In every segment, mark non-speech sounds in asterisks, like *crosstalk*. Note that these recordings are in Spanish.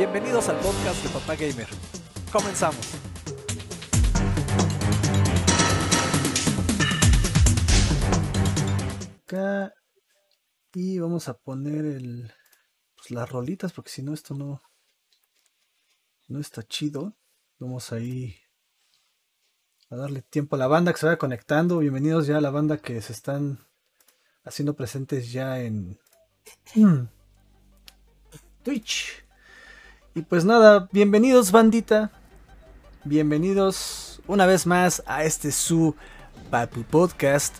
Bienvenidos al podcast de Papá Gamer. Comenzamos. Acá y vamos a poner el pues, las rolitas porque si no esto no no está chido. Vamos ahí a darle tiempo a la banda que se vaya conectando. Bienvenidos ya a la banda que se están haciendo presentes ya en *clears throat* Twitch. Y pues nada, bienvenidos bandita. Bienvenidos una vez más a este su Papu Podcast.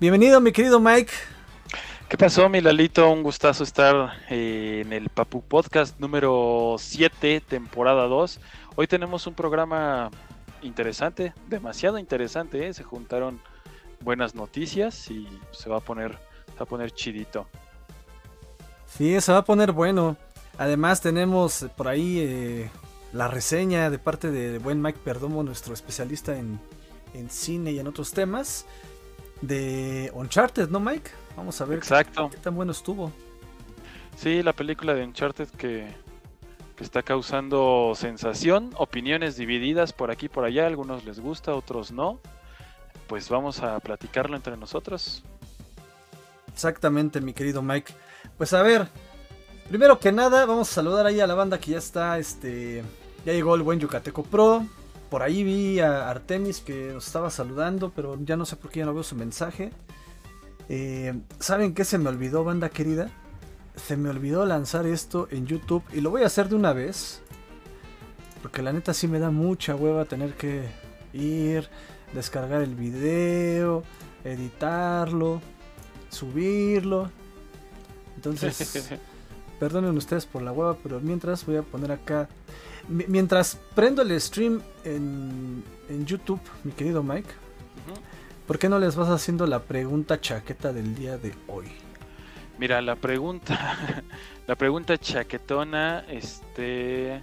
Bienvenido mi querido Mike. ¿Qué pasó, mi Lalito? Un gustazo estar eh, en el Papu Podcast número 7, temporada 2. Hoy tenemos un programa interesante, demasiado interesante. ¿eh? Se juntaron buenas noticias y se va a poner, se va a poner chidito. Sí, se va a poner bueno. Además tenemos por ahí eh, la reseña de parte de buen Mike Perdomo, nuestro especialista en, en cine y en otros temas, de Uncharted, ¿no Mike? Vamos a ver Exacto. Qué, tan bueno estuvo. Sí, la película de Uncharted que, que está causando sensación, opiniones divididas por aquí y por allá, algunos les gusta, otros no. Pues vamos a platicarlo entre nosotros. Exactamente, mi querido Mike. Pues a ver, primero que nada, vamos a saludar ahí a la banda que ya está, este, ya llegó el buen Yucateco Pro. Por ahí vi a Artemis que nos estaba saludando, pero ya no sé por qué ya no veo su mensaje. Eh, ¿Saben qué se me olvidó, banda querida? Se me olvidó lanzar esto en YouTube y lo voy a hacer de una vez. Porque la neta sí me da mucha hueva tener que ir, descargar el video, editarlo, subirlo. *laughs* Entonces, perdonen ustedes por la hueva, pero mientras voy a poner acá. Mientras prendo el stream en, en YouTube, mi querido Mike, ¿por qué no les vas haciendo la pregunta chaqueta del día de hoy? Mira, la pregunta, *laughs* la pregunta chaquetona, este,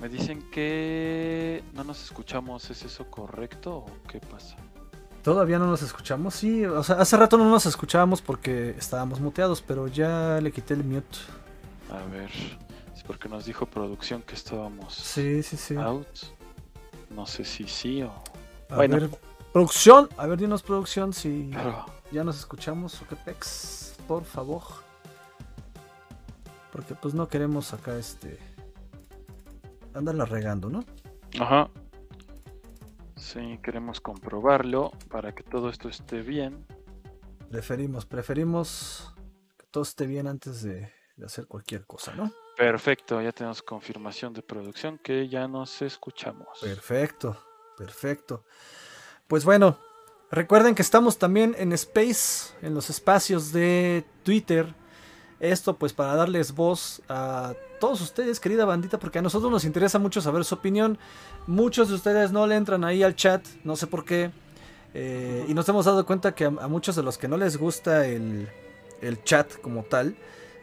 me dicen que no nos escuchamos, ¿es eso correcto o qué pasa? Todavía no nos escuchamos, sí, o sea, hace rato no nos escuchábamos porque estábamos muteados, pero ya le quité el mute. A ver, es porque nos dijo producción que estábamos sí, sí, sí. out. No sé si sí o... A bueno. ver, producción, a ver, dinos producción si Pero... ya nos escuchamos o qué pex, por favor. Porque pues no queremos acá este... Andarla regando, ¿no? Ajá. Sí, queremos comprobarlo para que todo esto esté bien. Preferimos, preferimos que todo esté bien antes de, de, hacer cualquier cosa, ¿no? Perfecto, ya tenemos confirmación de producción que ya nos escuchamos. Perfecto, perfecto. Pues bueno, recuerden que estamos también en Space, en los espacios de Twitter. Esto pues para darles voz a todos ustedes, querida bandita, porque a nosotros nos interesa mucho saber su opinión. Muchos de ustedes no le entran ahí al chat, no sé por qué. Eh, y nos hemos dado cuenta que a, a, muchos de los que no les gusta el, el, chat como tal,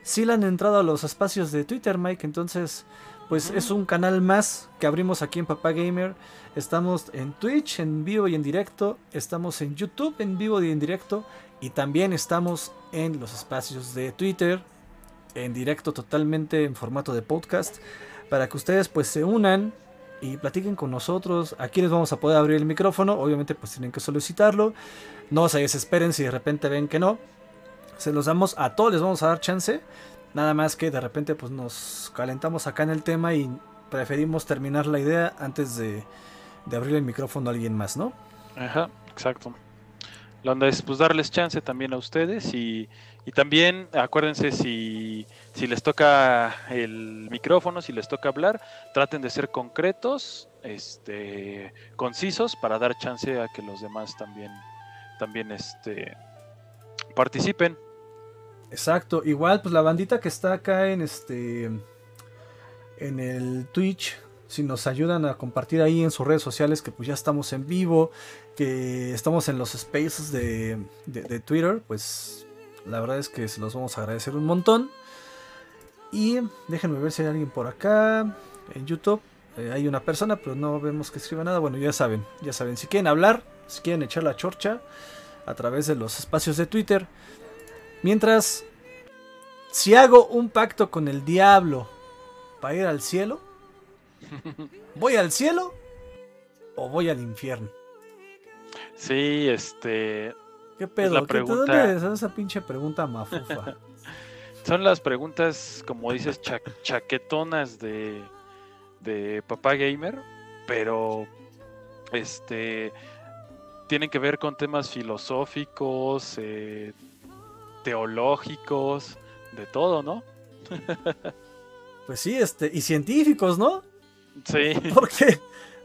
sí le han entrado a los espacios de Twitter, Mike. Entonces, pues uh -huh. es un canal más que abrimos aquí en Papá Gamer. Estamos en Twitch en vivo y en directo. Estamos en YouTube en vivo y en directo. Y también estamos en los espacios de Twitter en directo totalmente en formato de podcast para que ustedes pues se unan y platiquen con nosotros. Aquí les vamos a poder abrir el micrófono, obviamente pues tienen que solicitarlo. No se desesperen si de repente ven que no. Se los damos a todos, les vamos a dar chance. Nada más que de repente pues nos calentamos acá en el tema y preferimos terminar la idea antes de, de abrir el micrófono a alguien más, ¿no? Ajá, exacto. La onda es pues darles chance también a ustedes y, y también acuérdense si, si, les toca el micrófono, si les toca hablar, traten de ser concretos, este, concisos para dar chance a que los demás también, también este, participen. Exacto, igual pues la bandita que está acá en este en el Twitch si nos ayudan a compartir ahí en sus redes sociales que pues ya estamos en vivo, que estamos en los spaces de, de, Twitter, pues la verdad es que se los vamos a agradecer un montón. Y déjenme ver si hay alguien por acá en YouTube. Eh, hay una persona, pero no vemos que escriba nada. Bueno, ya saben, ya saben, si quieren hablar, si quieren echar la chorcha a través de los espacios de Twitter. Mientras, si hago un pacto con el diablo para ir al cielo? ¿Voy al cielo o voy al infierno? Sí, este. ¿Qué pedo? la ¿Qué- pregunta- ¿De dónde es esa pinche pregunta mafufa? *laughs* Son las preguntas, como dices, cha- chaquetonas de, de Papá Gamer, pero este tienen que ver con temas filosóficos, eh, teológicos, de todo, ¿no? Pues sí, este, y científicos, ¿no? Sí, *laughs* ¿Por qué?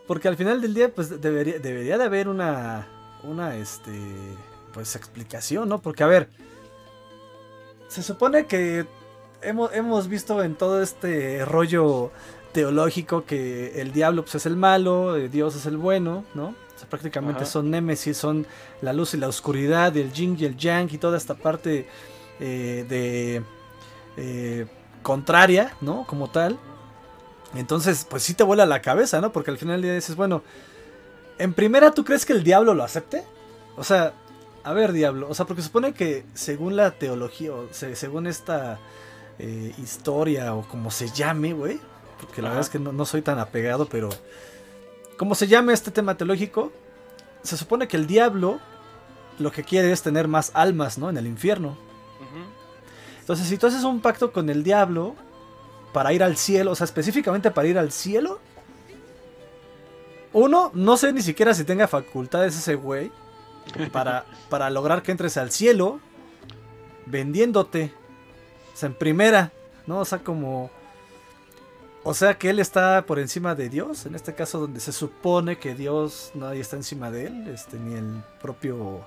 Porque al final del día, pues debería, debería de haber una, una, este, pues explicación, ¿no? Porque, a ver, se supone que hemos, hemos visto en todo este rollo teológico que el diablo pues, es el malo, eh, Dios es el bueno, ¿no? O sea, prácticamente Ajá. son némesis, son la luz y la oscuridad, el yin y el yang y toda esta parte eh, de eh, contraria, ¿no? Como tal. Entonces, pues sí te vuela la cabeza, ¿no? Porque al final día dices, bueno, en primera, ¿tú crees que el diablo lo acepte? O sea, a ver, diablo, o sea, porque supone que según la teología, o se- según esta eh, historia, o como se llame, güey, porque la Ajá. verdad es que no, no soy tan apegado, pero como se llame este tema teológico, se supone que el diablo lo que quiere es tener más almas, ¿no? En el infierno. Entonces, si tú haces un pacto con el diablo para ir al cielo, o sea, específicamente para ir al cielo, uno, no sé ni siquiera si tenga facultades ese güey para, *laughs* para lograr que entres al cielo vendiéndote. O sea, en primera, ¿no? O sea, como... O sea, que él está por encima de Dios, en este caso donde se supone que Dios nadie está encima de él, este, ni el propio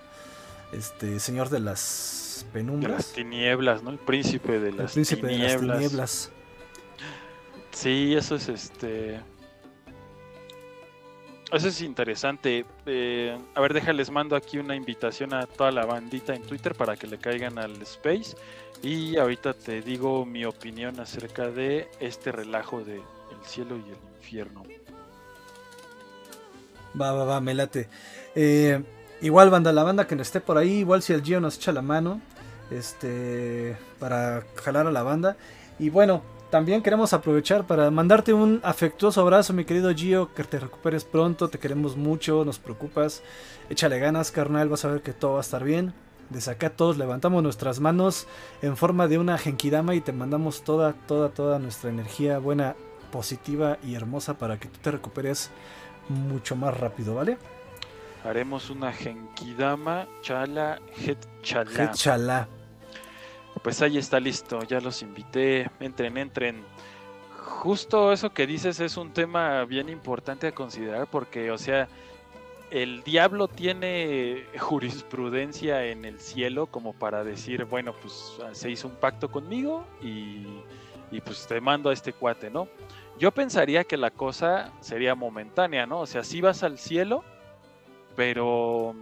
este, Señor de las de penumbras. las tinieblas, ¿no? El príncipe de El las de las tinieblas. Sí, eso es este. Eso es interesante. Eh, a ver, déjales mando aquí una invitación a toda la bandita en Twitter para que le caigan al Space. Y ahorita te digo mi opinión acerca de este relajo de el cielo y el infierno. Va, va, va, me late. Eh, igual, banda, la banda que no esté por ahí, igual si el Gio nos echa la mano, este, para jalar a la banda. Y bueno, también queremos aprovechar para mandarte un afectuoso abrazo, mi querido Gio, que te recuperes pronto, te queremos mucho, nos preocupas. Échale ganas, carnal, vas a ver que todo va a estar bien. Desde acá todos levantamos nuestras manos en forma de una genkidama y te mandamos toda, toda, toda nuestra energía buena, positiva y hermosa para que tú te recuperes mucho más rápido, ¿vale? Haremos una Genkidama Chala Het Chala. Chala. Pues ahí está listo, ya los invité. Entren, entren. Justo eso que dices es un tema bien importante a considerar porque, o sea, el diablo tiene jurisprudencia en el cielo como para decir, bueno, pues se hizo un pacto conmigo y, y pues te mando a este cuate, ¿no? Yo pensaría que la cosa sería momentánea, ¿no? O sea, si vas al cielo, pero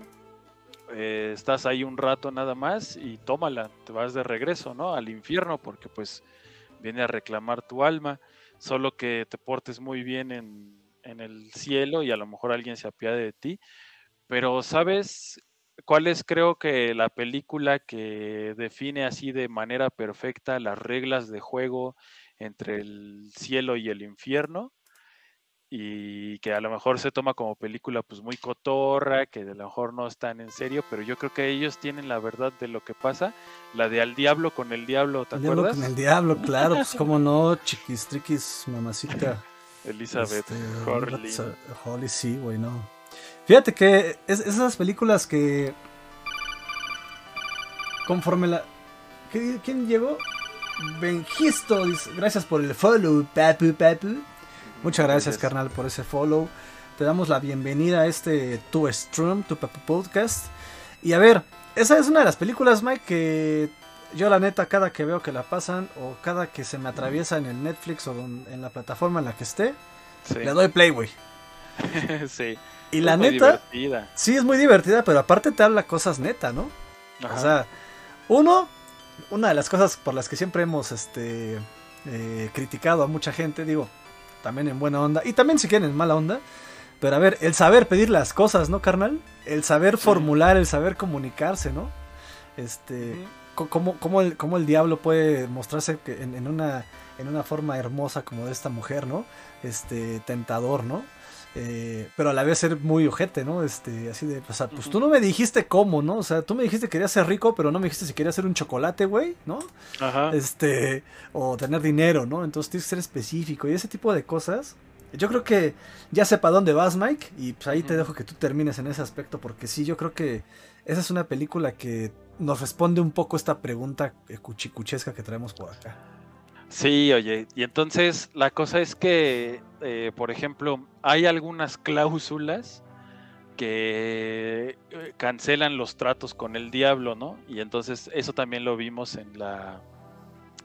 eh, estás ahí un rato nada más y tómala, te vas de regreso, ¿no? Al infierno porque pues viene a reclamar tu alma, solo que te portes muy bien en, en el cielo y a lo mejor alguien se apiade de ti, pero ¿sabes cuál es creo que la película que define así de manera perfecta las reglas de juego entre el cielo y el infierno? Y que a lo mejor se toma como película pues muy cotorra, que a lo mejor no están en serio, pero yo creo que ellos tienen la verdad de lo que pasa, la de al diablo con el diablo, ¿te El diablo acuerdas? con el diablo, claro, pues *laughs* cómo no, chiquis, triquis, mamacita. Elizabeth este. Holly, sí, güey, no. Fíjate que es, esas películas que. Conforme la. ¿qué- ¿Quién llegó? Benjisto, dice, gracias por el follow, papu, papu. Muchas gracias, carnal, por ese follow. Te damos la bienvenida a este Tu Stream, Tu Papu Podcast. Y a ver, esa es una de las películas, Mike, que yo la neta cada que veo que la pasan o cada que se me atraviesa en el Netflix o en la plataforma en la que esté, Sí, le doy play, güey. *laughs* sí. Y la muy neta, divertida. sí es muy divertida, pero aparte te habla cosas neta, ¿no? Ajá. O sea, uno, una de las cosas por las que siempre hemos este, eh, criticado a mucha gente, digo, también en buena onda, y también si quieren en mala onda, pero a ver, el saber pedir las cosas, ¿no, carnal? El saber Sí. formular, el saber comunicarse, ¿no? Este, cómo, cómo el, cómo el diablo puede mostrarse que en, en una en una forma hermosa como de esta mujer, ¿no? Este, tentador, ¿no? Eh, pero a la vez ser muy ojete, ¿no? Este, así de, o sea, pues tú no me dijiste cómo, ¿no? O sea, tú me dijiste que querías ser rico, pero no me dijiste si querías hacer un chocolate, güey, ¿no? Ajá. Este, o tener dinero, ¿no? Entonces tienes que ser específico y ese tipo de cosas. Yo creo que ya sepa dónde vas, Mike, y pues ahí te dejo que tú termines en ese aspecto, porque sí, yo creo que esa es una película que nos responde un poco esta pregunta eh, cuchicuchesca que traemos por acá. Sí, oye, y entonces la cosa es que, eh, por ejemplo, hay algunas cláusulas que eh, cancelan los tratos con el diablo, ¿no? Y entonces eso también lo vimos en la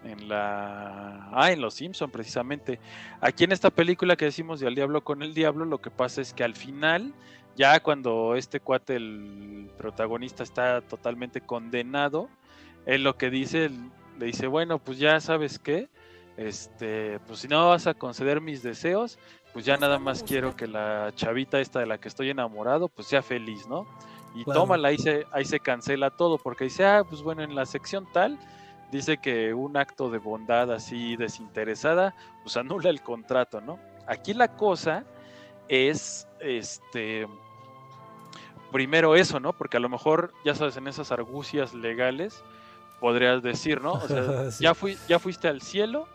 en la ah, en Los Simpson precisamente. Aquí en esta película que decimos de al diablo con el diablo, lo que pasa es que al final ya cuando este cuate el protagonista está totalmente condenado, él lo que dice le dice, "Bueno, pues ya sabes qué, este, pues si no vas a conceder mis deseos, pues ya nada más quiero que la chavita esta de la que estoy enamorado, pues sea feliz, ¿no? Y Claro. tómala, ahí se, ahí se cancela todo, porque dice, ah, pues bueno, en la sección tal, dice que un acto de bondad así desinteresada, pues anula el contrato, ¿no? Aquí la cosa es, este, primero eso, ¿no? Porque a lo mejor, ya sabes, en esas argucias legales, podrías decir, ¿no? O sea, *laughs* Sí. ya, fui, ya fuiste al cielo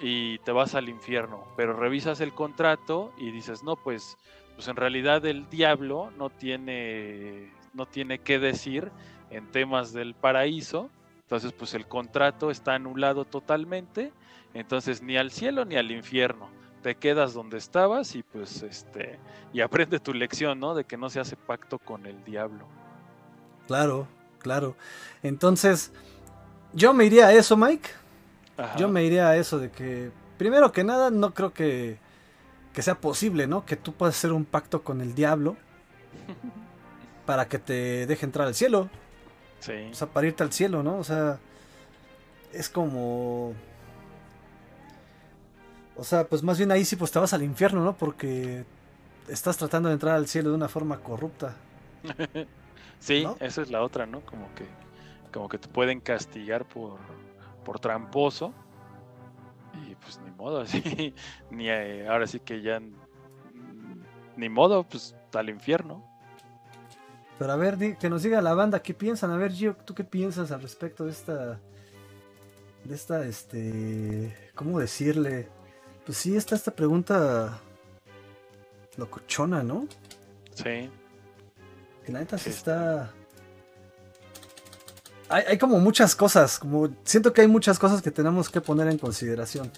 y te vas al infierno, pero revisas el contrato y dices, no, pues, pues en realidad el diablo no tiene, no tiene que decir en temas del paraíso, entonces pues el contrato está anulado totalmente, entonces ni al cielo ni al infierno, te quedas donde estabas y pues este, y aprende tu lección, ¿no? De que no se hace pacto con el diablo. Claro, claro. Entonces, yo me iría a eso, Mike. Ajá. Yo me iría a eso de que, primero que nada, no creo que, que sea posible, ¿no? Que tú puedas hacer un pacto con el diablo *laughs* para que te deje entrar al cielo. Sí. O sea, para irte al cielo, ¿no? O sea, es como... O sea, pues más bien ahí sí pues te vas al infierno, ¿no? Porque estás tratando de entrar al cielo de una forma corrupta. *laughs* Sí, ¿no? esa es la otra, ¿no? Como que, como que te pueden castigar por, por tramposo. Y pues ni modo, *laughs* así. Ni eh, ahora sí que ya. mm, Ni modo, pues al infierno. Pero a ver, que nos diga la banda qué piensan. A ver, Gio, ¿tú qué piensas al respecto de esta. De esta, este. ¿Cómo decirle? Pues sí, está esta pregunta. Locochona, ¿no? Sí. Que la neta sí Sí. está. Hay, hay como muchas cosas. Como siento que hay muchas cosas que tenemos que poner en consideración.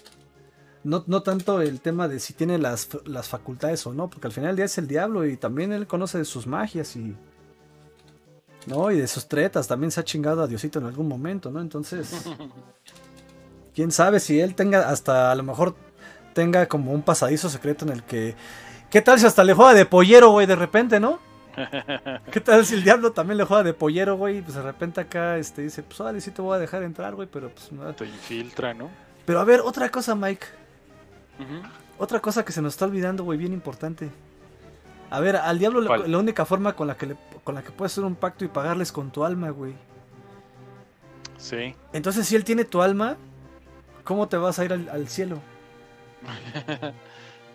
No, no tanto el tema de si tiene las, las facultades o no, porque al final del día es el diablo y también él conoce de sus magias y. ¿No? Y de sus tretas. También se ha chingado a Diosito en algún momento, ¿no? Entonces. *laughs* quién sabe si él tenga hasta a lo mejor tenga como un pasadizo secreto en el que. ¿Qué tal si hasta le juega de pollero, güey, de repente, ¿no? *laughs* ¿Qué tal si el diablo también le juega de pollero, güey? Y pues de repente acá este, dice, pues vale, sí te voy a dejar entrar, güey, pero pues no. Te infiltra, ¿no? Pero a ver, otra cosa, Mike. Otra cosa que se nos está olvidando, güey, bien importante. A ver, al diablo la, única forma con la que le, con la que puedes hacer un pacto y pagarles con tu alma, güey. Sí. Entonces, si él tiene tu alma, ¿cómo te vas a ir al, al cielo? *laughs*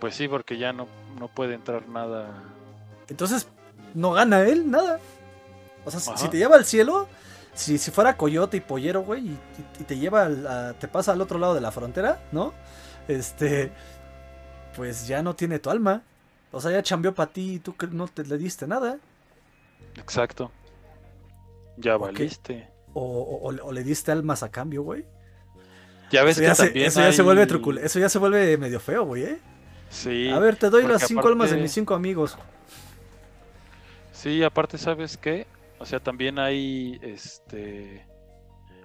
pues sí, porque ya no, no puede entrar nada. Entonces, no gana él nada. O sea, si- Ajá. si te lleva al cielo, si, si fuera coyote y pollero, güey, y, te lleva, al- a- te pasa al otro lado de la frontera, ¿no? Este, pues ya no tiene tu alma. O sea, ya chambeó para ti y tú no te le diste nada. Exacto. Ya valiste. O, o- o- o le diste almas a cambio, güey. Ya ves Eso que ya, se, eso ya se vuelve trucul Eso ya se vuelve medio feo, güey, ¿eh? Sí. A ver, te doy las cinco almas de mis cinco amigos. Sí, aparte, ¿sabes qué? O sea, también hay este.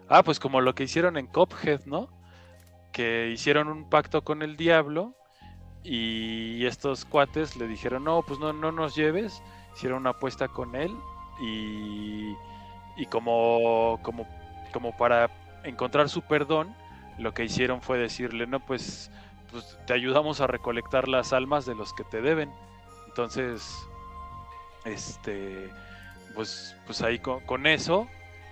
Ah, pues como lo que hicieron en Cophead, ¿no? Que hicieron un pacto con el diablo y estos cuates le dijeron, no, pues no, no nos lleves. Hicieron una apuesta con él y, y como, como, como para encontrar su perdón, lo que hicieron fue decirle, no, pues, pues te ayudamos a recolectar las almas de los que te deben. Entonces, este, pues, pues ahí con, con eso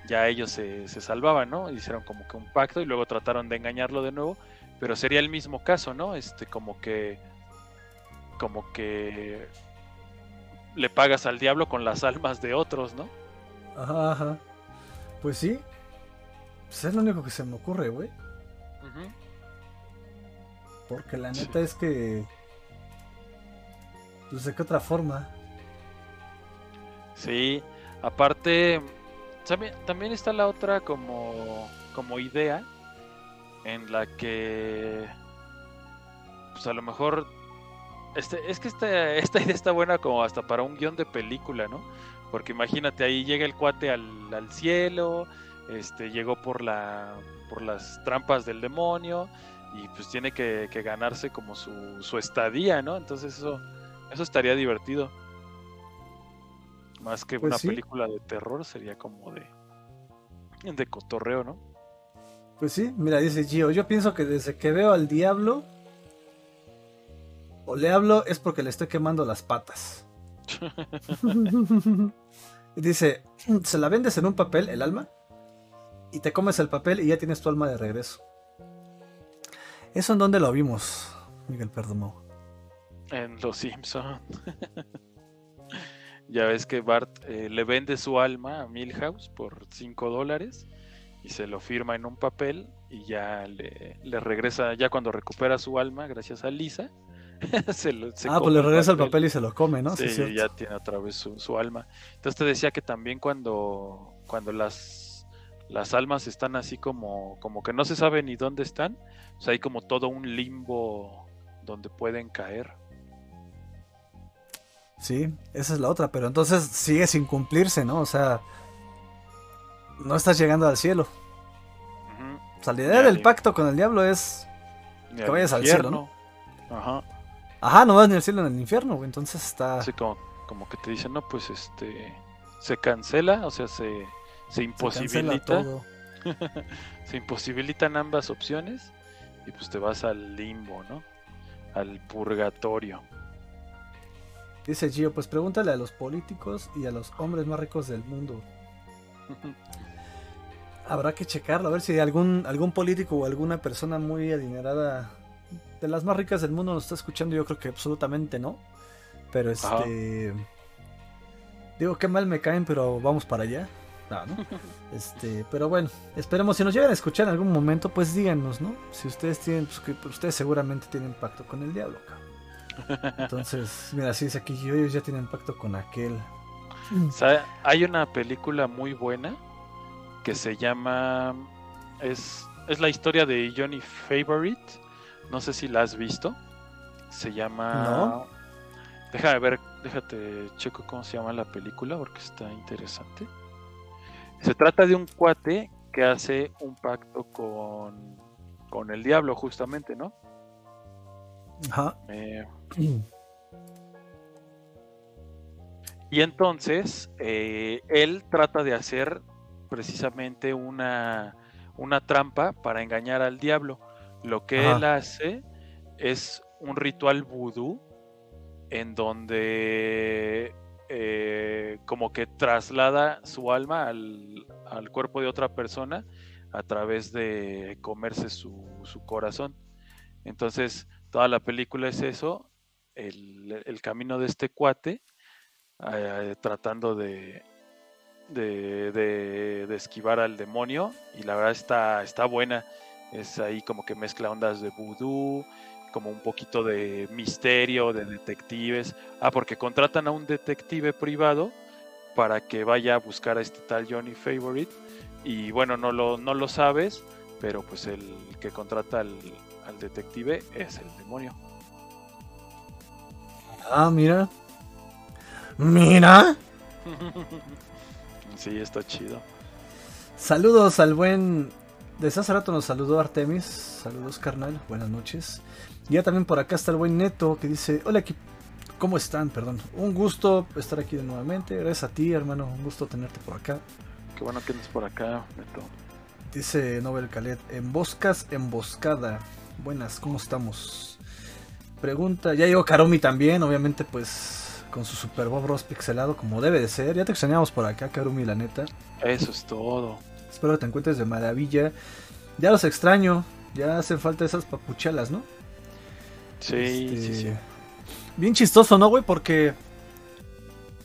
ya ellos se, se salvaban, ¿no? Hicieron como que un pacto y luego trataron de engañarlo de nuevo, pero sería el mismo caso, ¿no? Este, como que, como que le pagas al diablo con las almas de otros, ¿no? Ajá, ajá. Pues sí. Pues es lo único que se me ocurre, güey. Ujú. Porque la Sí. neta es que. Pues de qué otra forma. Sí, aparte, también, también está la otra como, como idea en la que, pues a lo mejor, este, es que esta, *laughs* esta idea está buena como hasta para un guion de película, ¿no? Porque imagínate, ahí llega el cuate al, al cielo, este, llegó por la, por las trampas del demonio y pues tiene que, que ganarse como su, su estadía, ¿no? Entonces eso, eso estaría divertido. Más que Pues una sí. película de terror, sería como de, de cotorreo, ¿no? Pues sí, mira, dice Gio. Yo pienso que desde que veo al diablo. O le hablo es porque le estoy quemando las patas. *laughs* Dice, *clears throat* se la vendes en un papel, el alma, y te comes el papel y ya tienes tu alma de regreso. ¿Eso en dónde lo vimos, Miguel Perdomo? En Los Simpson. *laughs* ya ves que Bart eh, le vende su alma a Milhouse por 5 dólares y se lo firma en un papel y ya le, le regresa, ya cuando recupera su alma, gracias a Lisa, *laughs* se lo, se ah, pues le regresa el papel y se lo come, ¿no? Sí, cierto. ya tiene otra vez su, su alma. Entonces te decía que también cuando, cuando las, las almas están así como, como que no se sabe ni dónde están, o sea, hay como todo un limbo donde pueden caer. Sí, esa es la otra, pero entonces sigue sin cumplirse, ¿no? O sea, no estás llegando al cielo. Ujú. O sea, la idea Ni del pacto con el diablo es, Que vayas al cielo, ¿no? Ajá. ajá, no vas ni al cielo ni al infierno, güey. Entonces está... Así como, como que te dicen, no, pues este, se cancela, o sea, se, se se imposibilita. todo. *laughs* se imposibilitan ambas opciones y pues te vas al limbo, ¿no? Al purgatorio. Dice Gio, pues pregúntale a los políticos y a los hombres más ricos del mundo. *laughs* Habrá que checarlo, a ver si algún, algún político o alguna persona muy adinerada de las más ricas del mundo nos está escuchando. Yo creo que absolutamente no. Pero Ajá. este. Digo, qué mal me caen, pero vamos para allá. No, ¿no? *laughs* Este, pero bueno, esperemos si nos llegan a escuchar en algún momento, pues díganos, ¿no? Si ustedes tienen, pues que ustedes seguramente tienen pacto con el diablo, cabrón. Entonces, mira, si dice aquí, ellos ya tienen pacto con aquel. Hay una película muy buena que se llama es es la historia de Johnny Favorite. No sé si la has visto. Se llama No. Déjame ver, déjate checo cómo se llama la película porque está interesante. Se trata de un cuate que hace un pacto con con el diablo justamente, ¿no? Ajá. Eh, *clears throat* Y entonces eh, él trata de hacer precisamente una, una trampa para engañar al diablo. Lo que Ajá. él hace es un ritual vudú en donde eh, como que traslada su alma al, al cuerpo de otra persona a través de comerse su, su corazón. Entonces, toda la película es eso, el, camino de este cuate, eh, tratando de, de, de- de esquivar al demonio, y la verdad está, está buena. Es ahí como que mezcla ondas de vudú, como un poquito de misterio, de detectives. Ah, porque contratan a un detective privado para que vaya a buscar a este tal Johnny Favorite. Y bueno, no lo, no lo sabes, pero pues el que contrata al, al detective es el demonio. Ah, mira. Mira. *laughs* sí, está chido. Saludos al buen. Desde hace rato nos saludó Artemis. Saludos, carnal. Buenas noches. Y ya también por acá está el buen Neto que dice: Hola, equipo. ¿Cómo están? Perdón. Un gusto estar aquí de nuevamente. Gracias a ti, hermano. Un gusto tenerte por acá. Qué bueno que andes por acá, Neto. Dice Nobel Calet: Emboscas, emboscada. Buenas, ¿cómo estamos? Pregunta: Ya llegó Karomi también. Obviamente, pues con su Super Bob Ross pixelado como debe de ser. Ya te extrañamos por acá, Karumi, la neta. Eso es todo. Espero que te encuentres de maravilla. Ya los extraño. Ya hacen falta esas papuchalas, ¿no? Sí, Este, sí, sí. Bien chistoso, ¿no, güey? Porque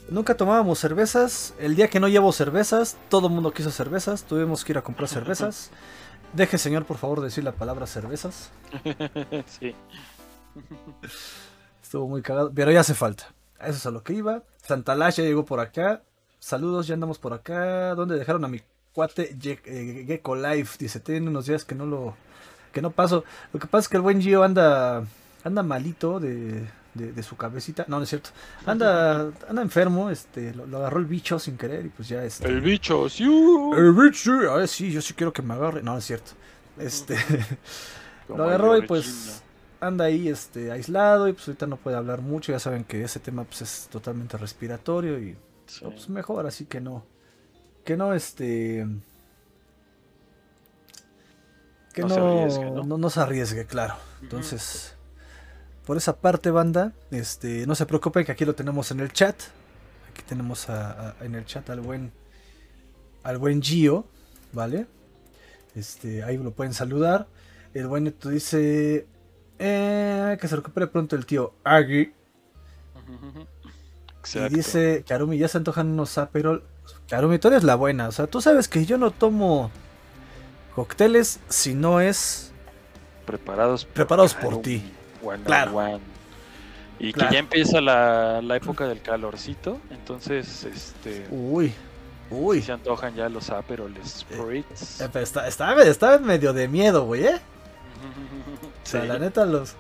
nunca tomábamos cervezas. El día que no llevo cervezas, todo el mundo quiso cervezas. Tuvimos que ir a comprar *laughs* cervezas. Deje, señor, por favor, decir la palabra cervezas. *laughs* sí. Estuvo muy cagado, pero ya hace falta. Eso es a lo que iba. Santalash ya llegó por acá. Saludos, ya andamos por acá. ¿Dónde dejaron a mi cuate Ye- eh, Gecko Life? Dice, tiene unos días que no lo que no paso. Lo que pasa es que el buen Gio anda anda malito de, de, de su cabecita. No, no es cierto. Anda anda enfermo, este lo, lo agarró el bicho sin querer y pues ya este El bicho, sí. el bicho, a ver, sí, yo sí quiero que me agarre. No, no es cierto. Este *laughs* lo agarró y pues anda ahí este aislado y pues ahorita no puede hablar mucho. Ya saben que ese tema pues es totalmente respiratorio y Sí. pues mejor así que no que no este que No no se no, arriesgue, ¿no? no se arriesgue, claro. Entonces, por esa parte, banda, este, no se preocupen que aquí lo tenemos en el chat. Aquí tenemos a- a- en el chat al buen al buen Gio, ¿vale? Este, ahí lo pueden saludar. El buen Neto dice eh, que se recupere pronto el tío Agui. Y dice Karumi, ya se antojan unos Aperol. Karumi, tú eres la buena. O sea, tú sabes que yo no tomo cócteles si no es preparados por, Preparados por ti. One Claro. one. Y Claro. que ya empieza la, la época del calorcito, entonces este Uy, uy. se antojan ya los Aperol Spritz. Eh, pero está, está, está medio de miedo, güey, ¿eh? *laughs* O sea, la neta, los.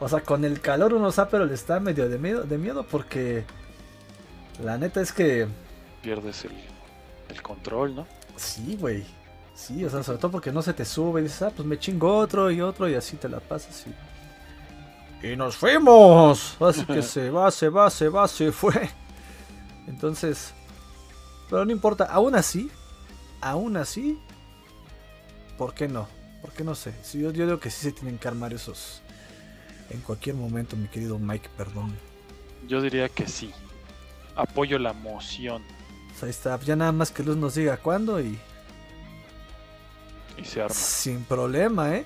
O sea, con el calor unos Aperol está medio de miedo, de miedo porque. La neta es que. pierdes el, el control, ¿no? Sí, güey. Sí, o sea, sobre todo porque no se te sube y dices, ah, pues me chingo otro y otro y así te la pasas y. ¡Y nos fuimos! Así que *laughs* se va, se va, se va, se fue. Entonces. Pero no importa, aún así. Aún así. ¿Por qué no? ¿Por qué no sé? Sí, yo, yo digo que sí se tienen que armar esos. En cualquier momento, mi querido Mike, perdón. Yo diría que sí. Apoyo la moción Pues ahí está, ya nada más que Luz nos diga cuándo y. y se arma. Sin problema, ¿eh?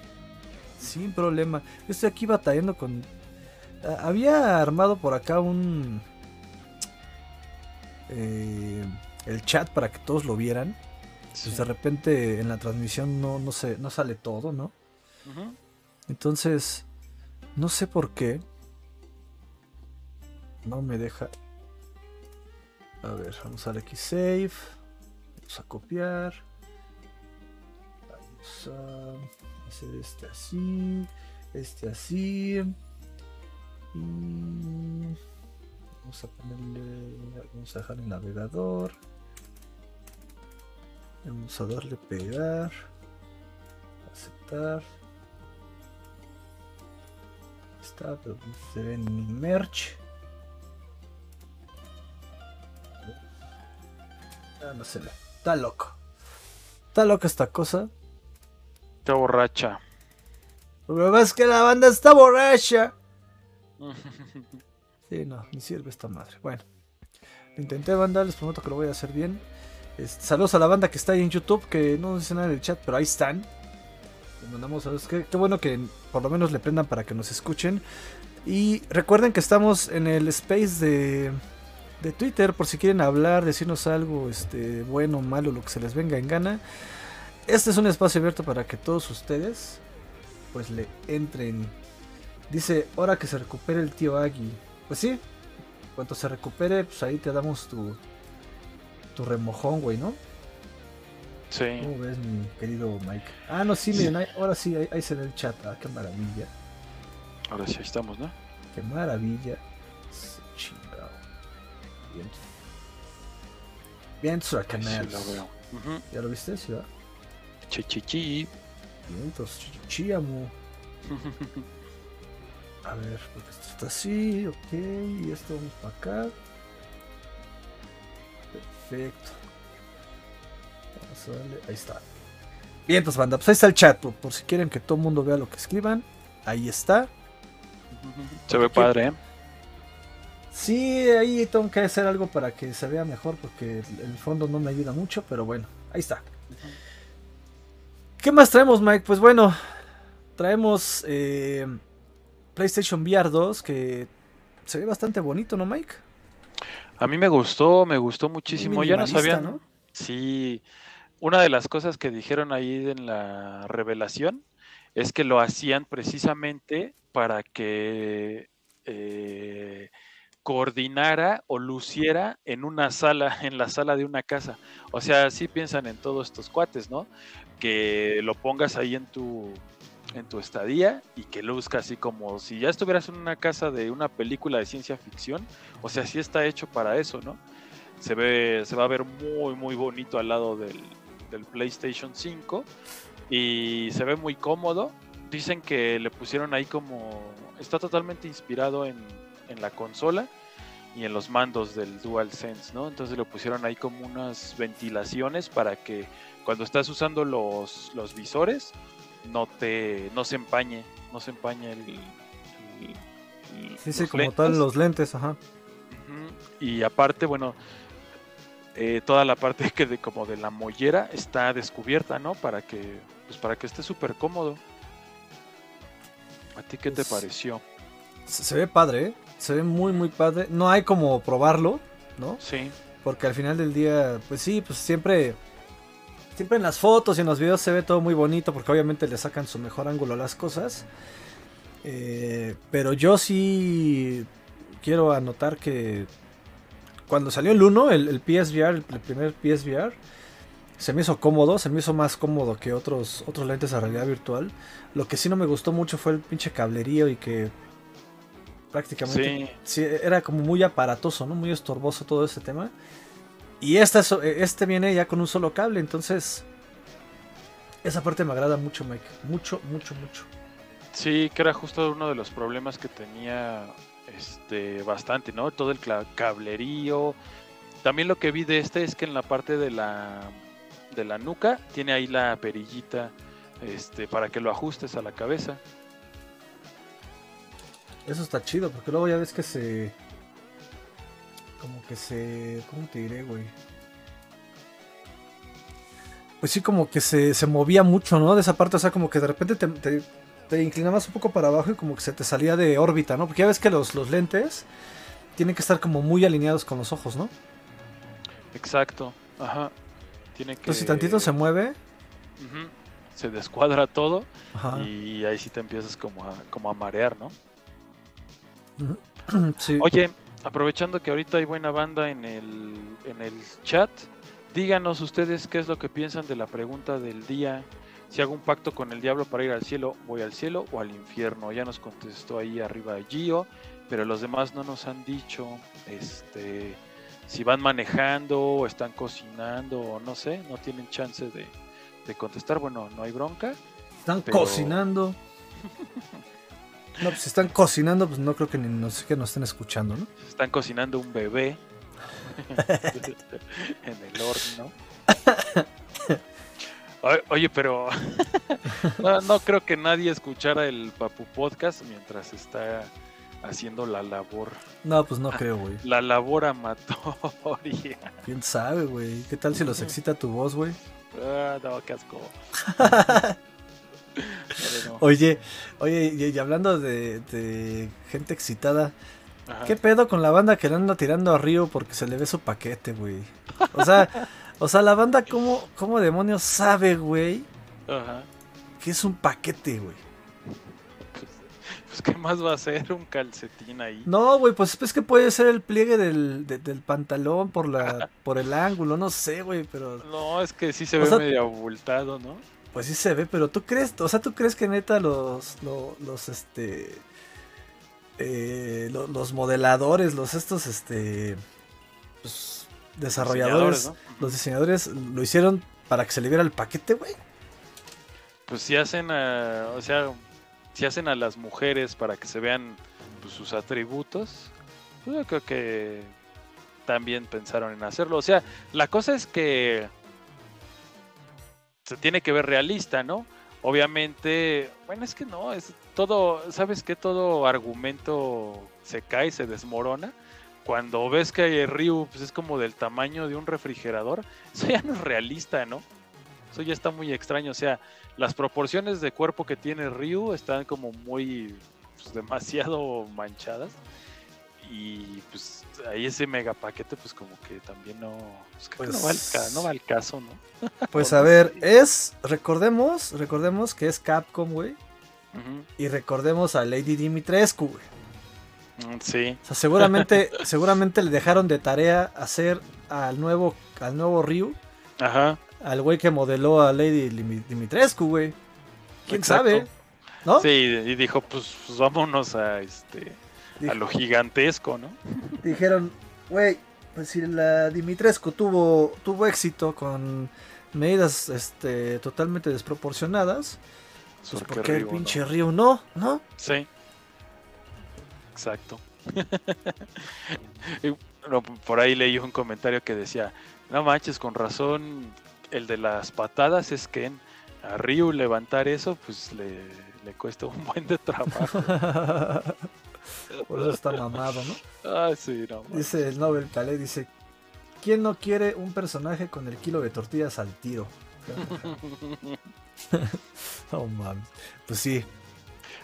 Sin problema. Yo estoy aquí batallando con... Ah, Había armado por acá un... eh, el chat para que todos lo vieran. Sí. Pues de repente en la transmisión no, no, se, no sale todo, ¿no? Entonces, no sé por qué. No me deja. A ver, vamos a darle aquí save. Vamos a copiar. Vamos a hacer este así. Este así. Y vamos a ponerle. Vamos a dejar el navegador. Vamos a darle pegar. Aceptar. Está, pero se ve ni merch. Ah, no se ve. Está loco. Está loca esta cosa. Está borracha. Lo que pasa es que la banda está borracha. *laughs* Sí, no, ni sirve esta madre. Bueno, lo intenté banda, les prometo que lo voy a hacer bien. Este, saludos a la banda que está ahí en YouTube, que no dice nada en el chat, pero ahí están. Les mandamos saludos. Qué, qué bueno que por lo menos le prendan para que nos escuchen. Y recuerden que estamos en el space de, de Twitter, por si quieren hablar, decirnos algo este, bueno, malo, lo que se les venga en gana. Este es un espacio abierto para que todos ustedes pues le entren. Dice, ahora que se recupere el tío Agui. Pues sí, cuando se recupere, pues ahí te damos tu, tu remojón, güey, ¿no? Sí. ¿Cómo ves, mi querido Mike? Ah, no, sí, miren, ahí- ahora sí, ahí, ahí se ve el chat. Ah, qué maravilla. Ahora sí ahí estamos, ¿no? Qué maravilla. Sí, Chingado. Bien. Bien, Ahí Suracanals. sí lo veo. ¿Ya lo viste? Sí, ¿verdad? Chi, chi, chi. Bien, entonces, chiamo. *laughs* A ver, porque esto está así, ok, y esto vamos para acá. Perfecto. Vamos a darle, ahí está. Bien, entonces banda, pues ahí está el chat, por, por si quieren que todo el mundo vea lo que escriban. Ahí está. Se ve padre, ¿eh? Sí, ahí tengo que hacer algo para que se vea mejor porque el, el fondo no me ayuda mucho, pero bueno, ahí está. ¿Qué más traemos, Mike? Pues bueno, traemos eh, PlayStation VR 2 que se ve bastante bonito, ¿no, Mike? A mí me gustó, me gustó muchísimo. Ya no sabían. ¿no? Sí, una de las cosas que dijeron ahí en la revelación es que lo hacían precisamente para que eh, coordinara o luciera en una sala, en la sala de una casa. O sea, sí piensan en todos estos cuates, ¿no? Que lo pongas ahí en tu en tu estadía y que luzca así como si ya estuvieras en una casa de una película de ciencia ficción. O sea, sí está hecho para eso, ¿no? Se ve, se va a ver muy, muy bonito al lado del, PlayStation 5 y se ve muy cómodo. Dicen que le pusieron ahí como. Está totalmente inspirado en, en la consola y en los mandos del DualSense, ¿no? Entonces le pusieron ahí como unas ventilaciones para que cuando estás usando los, los visores no te no se empañe, no se empañe el, el- el- Sí, sí, como lentes. tal los lentes, ajá. Y aparte, bueno, eh, toda la parte que de como de la mollera está descubierta, ¿no? Para que, pues para que esté súper cómodo. ¿A ti qué te pareció? Se, se ve padre, ¿eh? Se ve muy, muy padre. No hay como probarlo, ¿no? Sí, Porque al final del día, pues sí, pues siempre. Siempre en las fotos y en los videos se ve todo muy bonito porque obviamente le sacan su mejor ángulo a las cosas. Eh, pero yo sí quiero anotar que cuando salió el 1, el, el PSVR, el, primer PSVR, se me hizo cómodo, se me hizo más cómodo que otros, otros lentes de realidad virtual. Lo que sí no me gustó mucho fue el pinche cablerío y que prácticamente sí, sí, era como muy aparatoso, ¿no? Muy estorboso todo ese tema. Y esta, so- este viene ya con un solo cable, entonces esa parte me agrada mucho, Mike. Mucho, mucho, mucho. sí, que era justo uno de los problemas que tenía este bastante, ¿no? Todo el cablerío. También lo que vi de este es que en la parte de la de la nuca tiene ahí la perillita este para que lo ajustes a la cabeza. Eso está chido, porque luego ya ves que se... Como que se... ¿Cómo te diré, güey? Pues sí, como que se, se movía mucho, ¿no? De esa parte, o sea, como que de repente te, te- te inclinabas un poco para abajo y como que se te salía de órbita, ¿no? Porque ya ves que los, los lentes tienen que estar como muy alineados con los ojos, ¿no? Exacto. Ajá. Tiene que Entonces si tantito se mueve... Ujú, se descuadra todo Ajá. y ahí sí te empiezas como a, como a marear, ¿no? *clears throat* Sí. Oye, aprovechando que ahorita hay buena banda en el, en el chat, díganos ustedes qué es lo que piensan de la pregunta del día. Si hago un pacto con el diablo para ir al cielo, voy al cielo o al infierno. Ya nos contestó ahí arriba Gio, pero los demás no nos han dicho este si van manejando o están cocinando o no sé, no tienen chance de, de contestar. Bueno, no hay bronca. Están pero- cocinando. *laughs* No, pues si están cocinando, pues no creo que ni no sé que nos estén escuchando, ¿no? Están cocinando un bebé *laughs* en el horno. *laughs* Oye, pero *laughs* no, no creo que nadie escuchara el Papu Podcast mientras está haciendo la labor, No, pues no creo, güey. la labor amatoria. ¿Quién sabe, güey? ¿Qué tal si los excita tu voz, güey? Ah, no, qué asco. Oye, oye, y, hablando de, de gente excitada, Ajá. ¿qué pedo con la banda que le anda tirando a Río porque se le ve su paquete, güey? O sea, o sea, la banda, ¿cómo, cómo demonios sabe, güey, Ajá. que es un paquete, güey? Pues, ¿qué más va a ser un calcetín ahí? No, güey, pues es que puede ser el pliegue del, de- del pantalón por la *laughs* por el ángulo, no sé, güey, pero No, es que sí se O ve sea- medio abultado, ¿no? Pues sí se ve, pero tú crees, o sea, tú crees que neta los lo- los este eh, lo- los modeladores, los estos este pues, desarrolladores, Diseñadores, ¿no? los diseñadores lo hicieron para que se le viera el paquete, güey. Pues si hacen a, o sea, si hacen a las mujeres para que se vean pues, sus atributos, pues yo creo que también pensaron en hacerlo. O sea, la cosa es que se tiene que ver realista, ¿no? Obviamente, bueno, es que no, es todo, ¿sabes qué? Todo argumento se cae, se desmorona cuando ves que Ryu pues, es como del tamaño de un refrigerador, eso ya no es realista, ¿no? Eso ya está muy extraño. O sea, las proporciones de cuerpo que tiene Ryu están como muy pues, demasiado manchadas. Y pues ahí ese mega paquete, pues como que también no, pues, no, va al, ca- Pues- no va al caso, ¿no? *laughs* Pues *laughs* a ver, es, recordemos, recordemos que es Capcom, güey. Ujú. Y recordemos a Lady Dimitrescu, güey. Mm, Sí, O sea, seguramente, *laughs* seguramente le dejaron de tarea hacer al nuevo, al nuevo Ryu, ajá. al güey que modeló a Lady Dimitrescu, güey. ¿Quién Exacto. sabe? ¿No? Sí, y dijo, pues, pues, vámonos a este a lo gigantesco, ¿no? *laughs* Dijeron, güey, pues si la Dimitrescu tuvo, tuvo éxito con medidas este, totalmente desproporcionadas, pues ¿por qué el ¿no? pinche Ryu no? ¿No? Sí. Exacto. *laughs* Por ahí leí un comentario que decía, no manches, con razón, el de las patadas es que a Ryu levantar eso, pues le, le cuesta un buen de trabajo. *laughs* Por eso está mamado, ¿no? ah, sí, no. manches. Dice el Nobel Calais, dice, ¿quién no quiere un personaje con el kilo de tortillas al tiro? *laughs* no mames. Pues sí.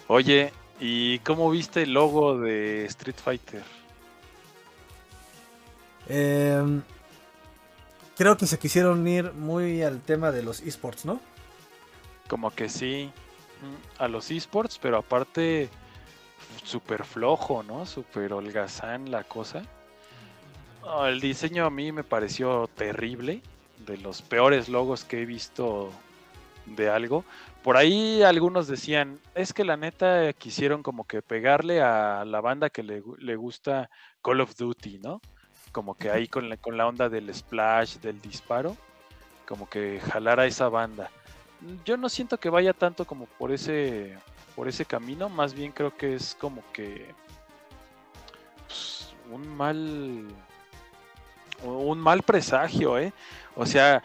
Oye, ¿y cómo viste el logo de Street Fighter? Em, creo que se quisieron ir muy al tema de los esports, ¿no? Como que sí, mm, a los esports, pero aparte súper flojo, ¿no? Súper holgazán la cosa. Ah, el diseño a mí me pareció terrible, de los peores logos que he visto de algo. Por ahí algunos decían, es que la neta quisieron como que pegarle a la banda que le, le gusta Call of Duty, ¿no? Como que ahí con la, con la onda del splash, del disparo, como que jalar a esa banda. Yo no siento que vaya tanto como por ese por ese camino, más bien creo que es como que pues, un mal un mal presagio, ¿eh? O sea,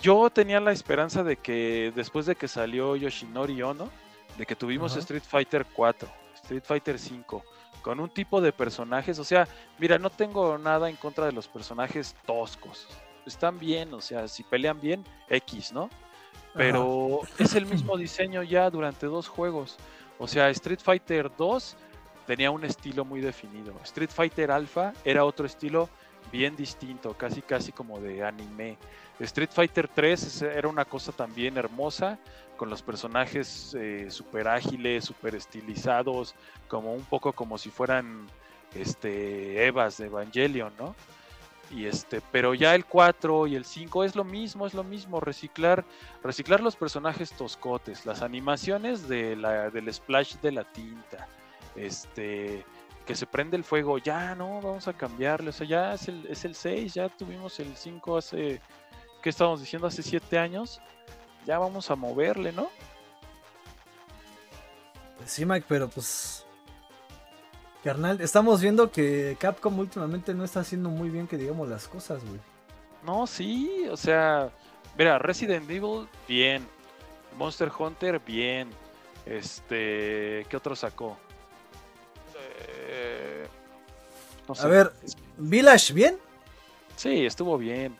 yo tenía la esperanza de que después de que salió Yoshinori Ono, de que tuvimos. Street Fighter 4, Street Fighter 5, con un tipo de personajes, o sea, mira, no tengo nada en contra de los personajes toscos. Están bien, o sea, si pelean bien, X, ¿no? Pero es el mismo diseño ya durante dos juegos. O sea, Street Fighter 2 tenía un estilo muy definido. Street Fighter Alpha era otro estilo bien distinto, casi casi como de anime. Street Fighter 3 es- era una cosa también hermosa, con los personajes eh, super ágiles, super estilizados, como un poco como si fueran este Evas de Evangelion, ¿no? Y este, pero ya el 4 y el 5 es lo mismo, es lo mismo, reciclar, reciclar los personajes toscotes, las animaciones de la, del splash de la tinta, este, que se prende el fuego, ya no, vamos a cambiarle, o sea, ya es el, es el 6, ya tuvimos el 5 hace, ¿qué estábamos diciendo? Hace 7 años, ya vamos a moverle, ¿no? Pues sí, Mike, pero pues. Carnal, estamos viendo que Capcom últimamente no está haciendo muy bien que digamos las cosas, güey. No, sí, o sea, mira, Resident Evil, bien. Monster Hunter, bien. Este, ¿qué otro sacó? Eh, no A sé. ver, Village, ¿bien? Sí, estuvo bien.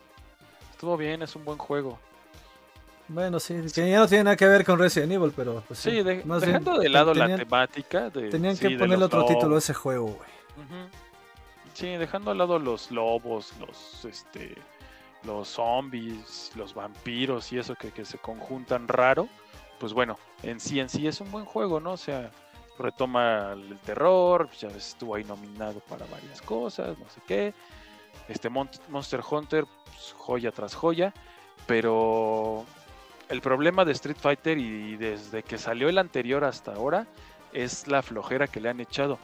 Estuvo bien, es un buen juego. Bueno, sí, que ya no tiene nada que ver con Resident Evil, pero pues Sí, de- más bien dejando de lado la temática. De, tenían sí, que de ponerle otro título a ese juego, güey. Sí, dejando al lado los lobos, los este los zombies, los vampiros y eso que, que se conjuntan raro, pues bueno, en sí en sí es un buen juego, ¿no? O sea, retoma el terror, ya ves, estuvo ahí nominado para varias cosas, no sé qué. Este Mon- Monster Hunter, pues, joya tras joya, pero el problema de Street Fighter y desde que salió el anterior hasta ahora es la flojera que le han echado.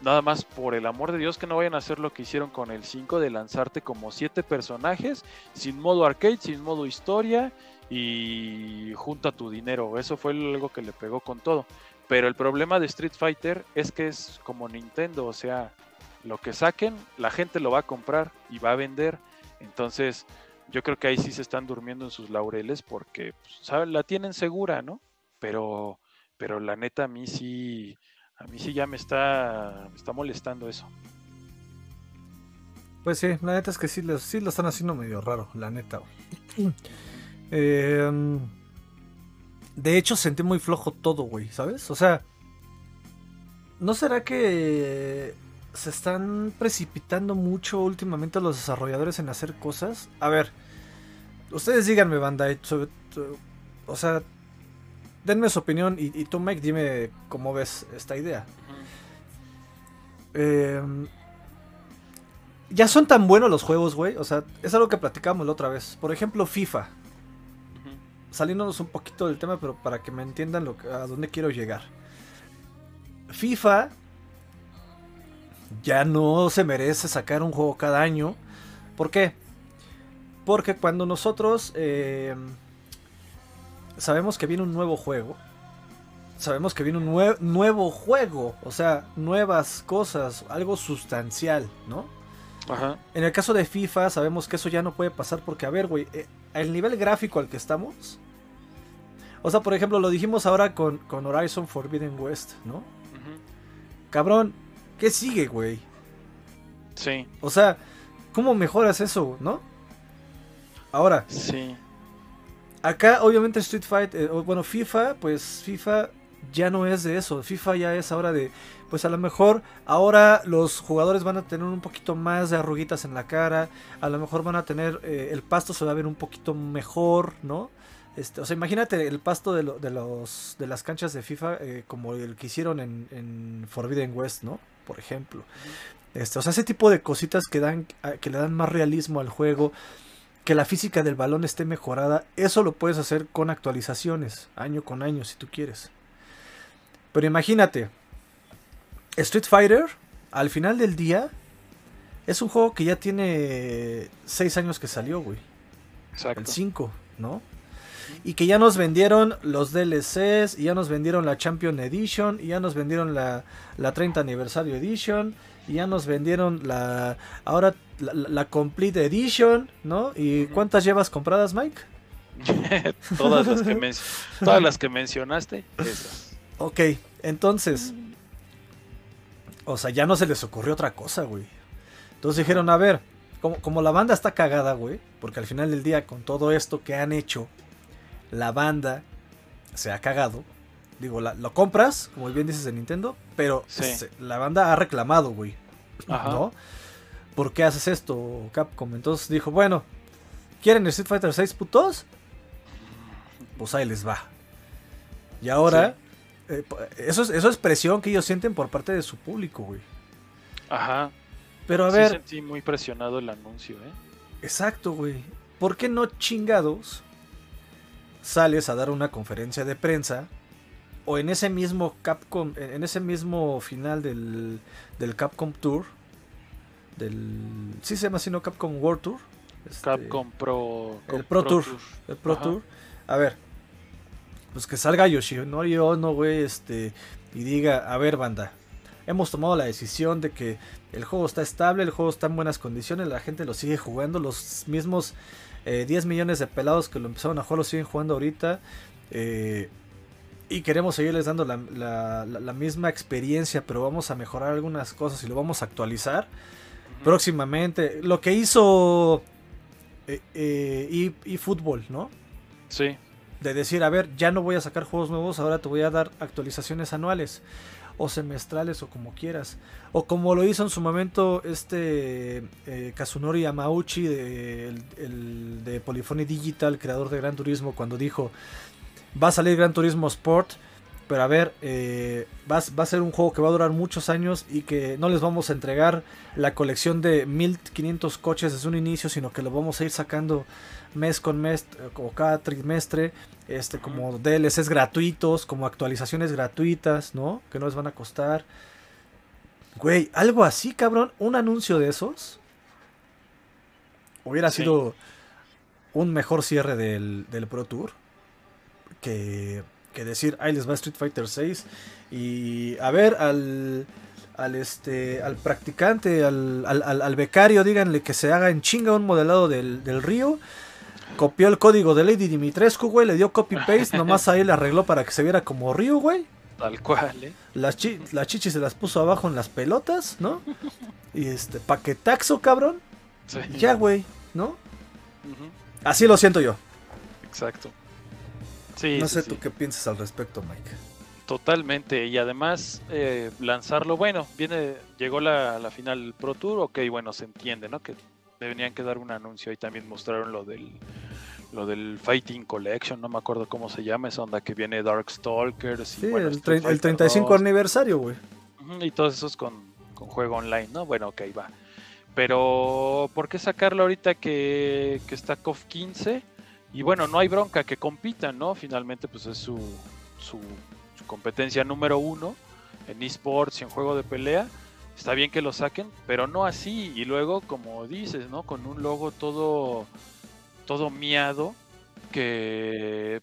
Nada más por el amor de Dios que no vayan a hacer lo que hicieron con el 5 de lanzarte como 7 personajes sin modo arcade, sin modo historia y junta tu dinero. Eso fue algo que le pegó con todo. Pero el problema de Street Fighter es que es como Nintendo, o sea, lo que saquen, la gente lo va a comprar y va a vender. Entonces, yo creo que ahí sí se están durmiendo en sus laureles porque pues, la tienen segura, ¿no? Pero, pero la neta a mí sí, a mí sí ya me está, me está molestando eso. Pues sí, la neta es que sí, sí lo están haciendo medio raro, la neta. güey. *clears throat* Eh, de hecho, sentí muy flojo todo, güey, ¿sabes? O sea, ¿no será que se están precipitando mucho últimamente los desarrolladores en hacer cosas? A ver, ustedes díganme, banda, eh, sobre- o sea, denme su opinión y, y tú, Mike, dime cómo ves esta idea. Eh, ya son tan buenos los juegos, güey. O sea, es algo que platicamos la otra vez. Por ejemplo, FIFA. Saliéndonos un poquito del tema, pero para que me entiendan lo que- a dónde quiero llegar. FIFA ya no se merece sacar un juego cada año. ¿Por qué? Porque cuando nosotros eh, sabemos que viene un nuevo juego, sabemos que viene un nue- nuevo juego, o sea, nuevas cosas, algo sustancial, ¿no? Ajá. En el caso de FIFA sabemos que eso ya no puede pasar porque, a ver, güey, eh, el nivel gráfico al que estamos... O sea, por ejemplo, lo dijimos ahora con, con Horizon Forbidden West, ¿no? Ujú. Cabrón, ¿qué sigue, güey? Sí, O sea, ¿cómo mejoras eso, no? Ahora, sí. acá obviamente Street Fighter, eh, bueno, FIFA, pues FIFA ya no es de eso. FIFA ya es ahora de, pues a lo mejor ahora los jugadores van a tener un poquito más de arruguitas en la cara, a lo mejor van a tener, eh, el pasto se va a ver un poquito mejor, ¿no? Este, o sea, imagínate el pasto de, lo- de los, de las canchas de FIFA eh, como el que hicieron en, en Forbidden West, ¿no? Por ejemplo. Este, o sea, ese tipo de cositas que, dan, que le dan más realismo al juego, que la física del balón esté mejorada, eso lo puedes hacer con actualizaciones, año con año si tú quieres. Pero imagínate, Street Fighter, al final del día, es un juego que ya tiene 6 años que salió, güey. El Exacto. 5, ¿no? Y que ya nos vendieron los DLCs, y ya nos vendieron la Champion Edition, y ya nos vendieron la, la 30 Aniversario Edition, y ya nos vendieron la. Ahora la, Complete Edition, ¿no? ¿Y cuántas llevas compradas, Mike? *laughs* todas, las que *laughs* men- todas las que mencionaste, esas. Ok, entonces. O sea, ya no se les ocurrió otra cosa, güey. Entonces dijeron, a ver, como, como la banda está cagada, güey, porque al final del día, con todo esto que han hecho, la banda se ha cagado. Digo, la- lo compras, como bien dices de Nintendo, pero Sí. se- la banda ha reclamado, güey. Ajá. ¿No? ¿Por qué haces esto, Capcom? Entonces dijo, bueno, ¿quieren Street Fighter 6 putos? Pues ahí les va. Y ahora, eh, eso, es, eso es presión que ellos sienten por parte de su público, güey. Ajá. Pero a Sí ver, sentí muy presionado el anuncio, ¿eh? exacto, güey. ¿Por qué no chingados sales a dar una conferencia de prensa? O en ese mismo Capcom, en en ese mismo final del, del Capcom Tour, del... Sí se llama así, ¿no? Capcom World Tour. Este, Capcom Pro. el Pro Tour. El Pro Ajá. Tour. A ver. Pues que salga Yoshinori Ono, güey, este. Y diga, a ver, banda. Hemos tomado la decisión de que el juego está estable, el juego está en buenas condiciones, la gente lo sigue jugando, los mismos eh, 10 millones de pelados que lo empezaron a jugar lo siguen jugando ahorita. eh, y queremos seguirles dando la, la- la- la misma experiencia, pero vamos a mejorar algunas cosas y lo vamos a actualizar. Próximamente. Lo que hizo eh, eh, y, fútbol, ¿no? Sí. De decir, a ver, ya no voy a sacar juegos nuevos, ahora te voy a dar actualizaciones anuales o semestrales o como quieras. O como lo hizo en su momento este eh, Kazunori Yamauchi de, el- el de Polyphony Digital, creador de Gran Turismo, cuando dijo, va a salir Gran Turismo Sport, pero a ver, eh, va, a- va a ser un juego que va a durar muchos años y que no les vamos a entregar la colección de 1500 coches desde un inicio, sino que lo vamos a ir sacando mes con mes eh, o cada trimestre, este como DLCs gratuitos, como actualizaciones gratuitas, ¿no? Que no les van a costar. Güey, algo así, cabrón, un anuncio de esos hubiera Sí. sido un mejor cierre del, del Pro Tour que, que decir, ahí les va Street Fighter 6 y a ver al al este al practicante, al, al, al- al becario, díganle que se haga en chinga un modelado del, del río. Copió el código de Lady Dimitrescu, güey, le dio copy paste, *laughs* nomás ahí le arregló para que se viera como río, güey. Tal cual, ¿eh? Las, chi las chichis se las puso abajo en las pelotas, ¿no? Y este, paquetaxo, cabrón. Sí. Ya, güey, ¿no? Así lo siento yo. Exacto. Sí, no sí, sé sí. tú qué piensas al respecto, Mike. Totalmente, y además eh, lanzarlo, bueno, viene, llegó la, la final Pro Tour, ok, bueno, se entiende, ¿no? Que tenían que dar un anuncio y también mostraron lo del lo del Fighting Collection, no me acuerdo cómo se llama, esa onda que viene Darkstalkers y Sí, bueno, el, el Fighter 35 2. aniversario, güey. Y todos esos con, con juego online, ¿no? Bueno, ok, va. Pero, ¿por qué sacarlo ahorita que, que está KOF 15? Y bueno, no hay bronca que compitan, ¿no? Finalmente, pues es su, su, competencia número uno en esports y en juego de pelea. Está bien que lo saquen, pero no así. Y luego, como dices, ¿no? Con un logo todo, todo miado que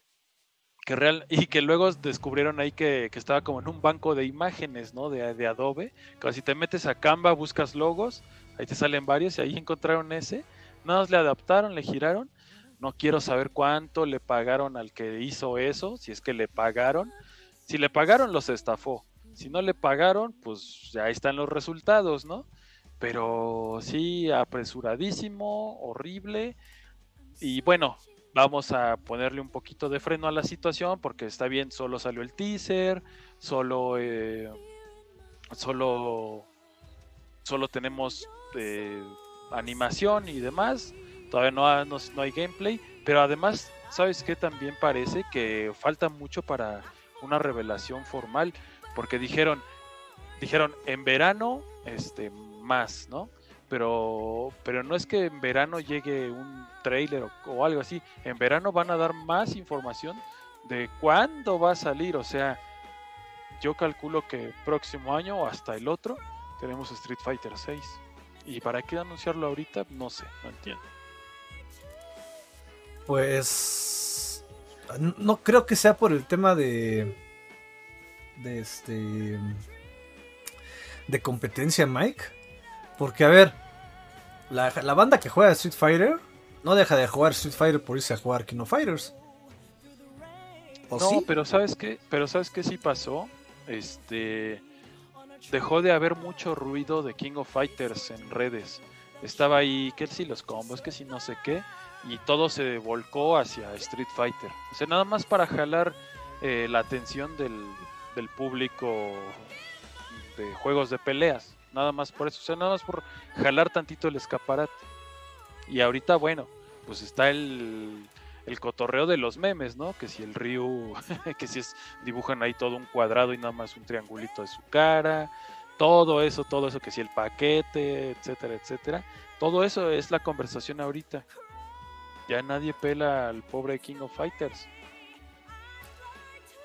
que real *laughs* y que luego descubrieron ahí que, que estaba como en un banco de imágenes, ¿no? De, de Adobe. Que si te metes a Canva, buscas logos, ahí te salen varios y ahí encontraron ese. Nada más le adaptaron, le giraron. No quiero saber cuánto le pagaron al que hizo eso, si es que le pagaron. Si le pagaron, los estafó. Si no le pagaron, pues ya están los resultados, ¿no? Pero sí, apresuradísimo, horrible. Y bueno, vamos a ponerle un poquito de freno a la situación porque está bien, solo salió el teaser, solo eh, solo solo tenemos eh, animación y demás, todavía no, ha- no, hay gameplay, pero además, ¿sabes qué? También parece que falta mucho para una revelación formal, porque dijeron, dijeron en verano, este, más, ¿no? Pero, pero no es que en verano llegue un trailer o, o algo así. En verano van a dar más información de cuándo va a salir. O sea, yo calculo que próximo año o hasta el otro tenemos Street Fighter 6. ¿Y para qué anunciarlo ahorita? No sé, no entiendo. Pues. No creo que sea por el tema de. De este. De competencia, Mike. Porque, a ver. La, la banda que juega Street Fighter. No deja de jugar Street Fighter por irse a jugar King of Fighters. ¿O no, sí? pero sabes qué, pero sabes qué sí pasó, este dejó de haber mucho ruido de King of Fighters en redes. Estaba ahí que si los combos, que si no sé qué, y todo se volcó hacia Street Fighter. O sea, nada más para jalar eh, la atención del, del público de juegos de peleas. Nada más por eso, o sea, nada más por jalar tantito el escaparate. Y ahorita, bueno, pues está el, el cotorreo de los memes, ¿no? Que si el Ryu, *laughs* que si es, dibujan ahí todo un cuadrado y nada más un triangulito de su cara, todo eso, todo eso, que si el paquete, etcétera, etcétera. Todo eso es la conversación ahorita. Ya nadie pela al pobre King of Fighters.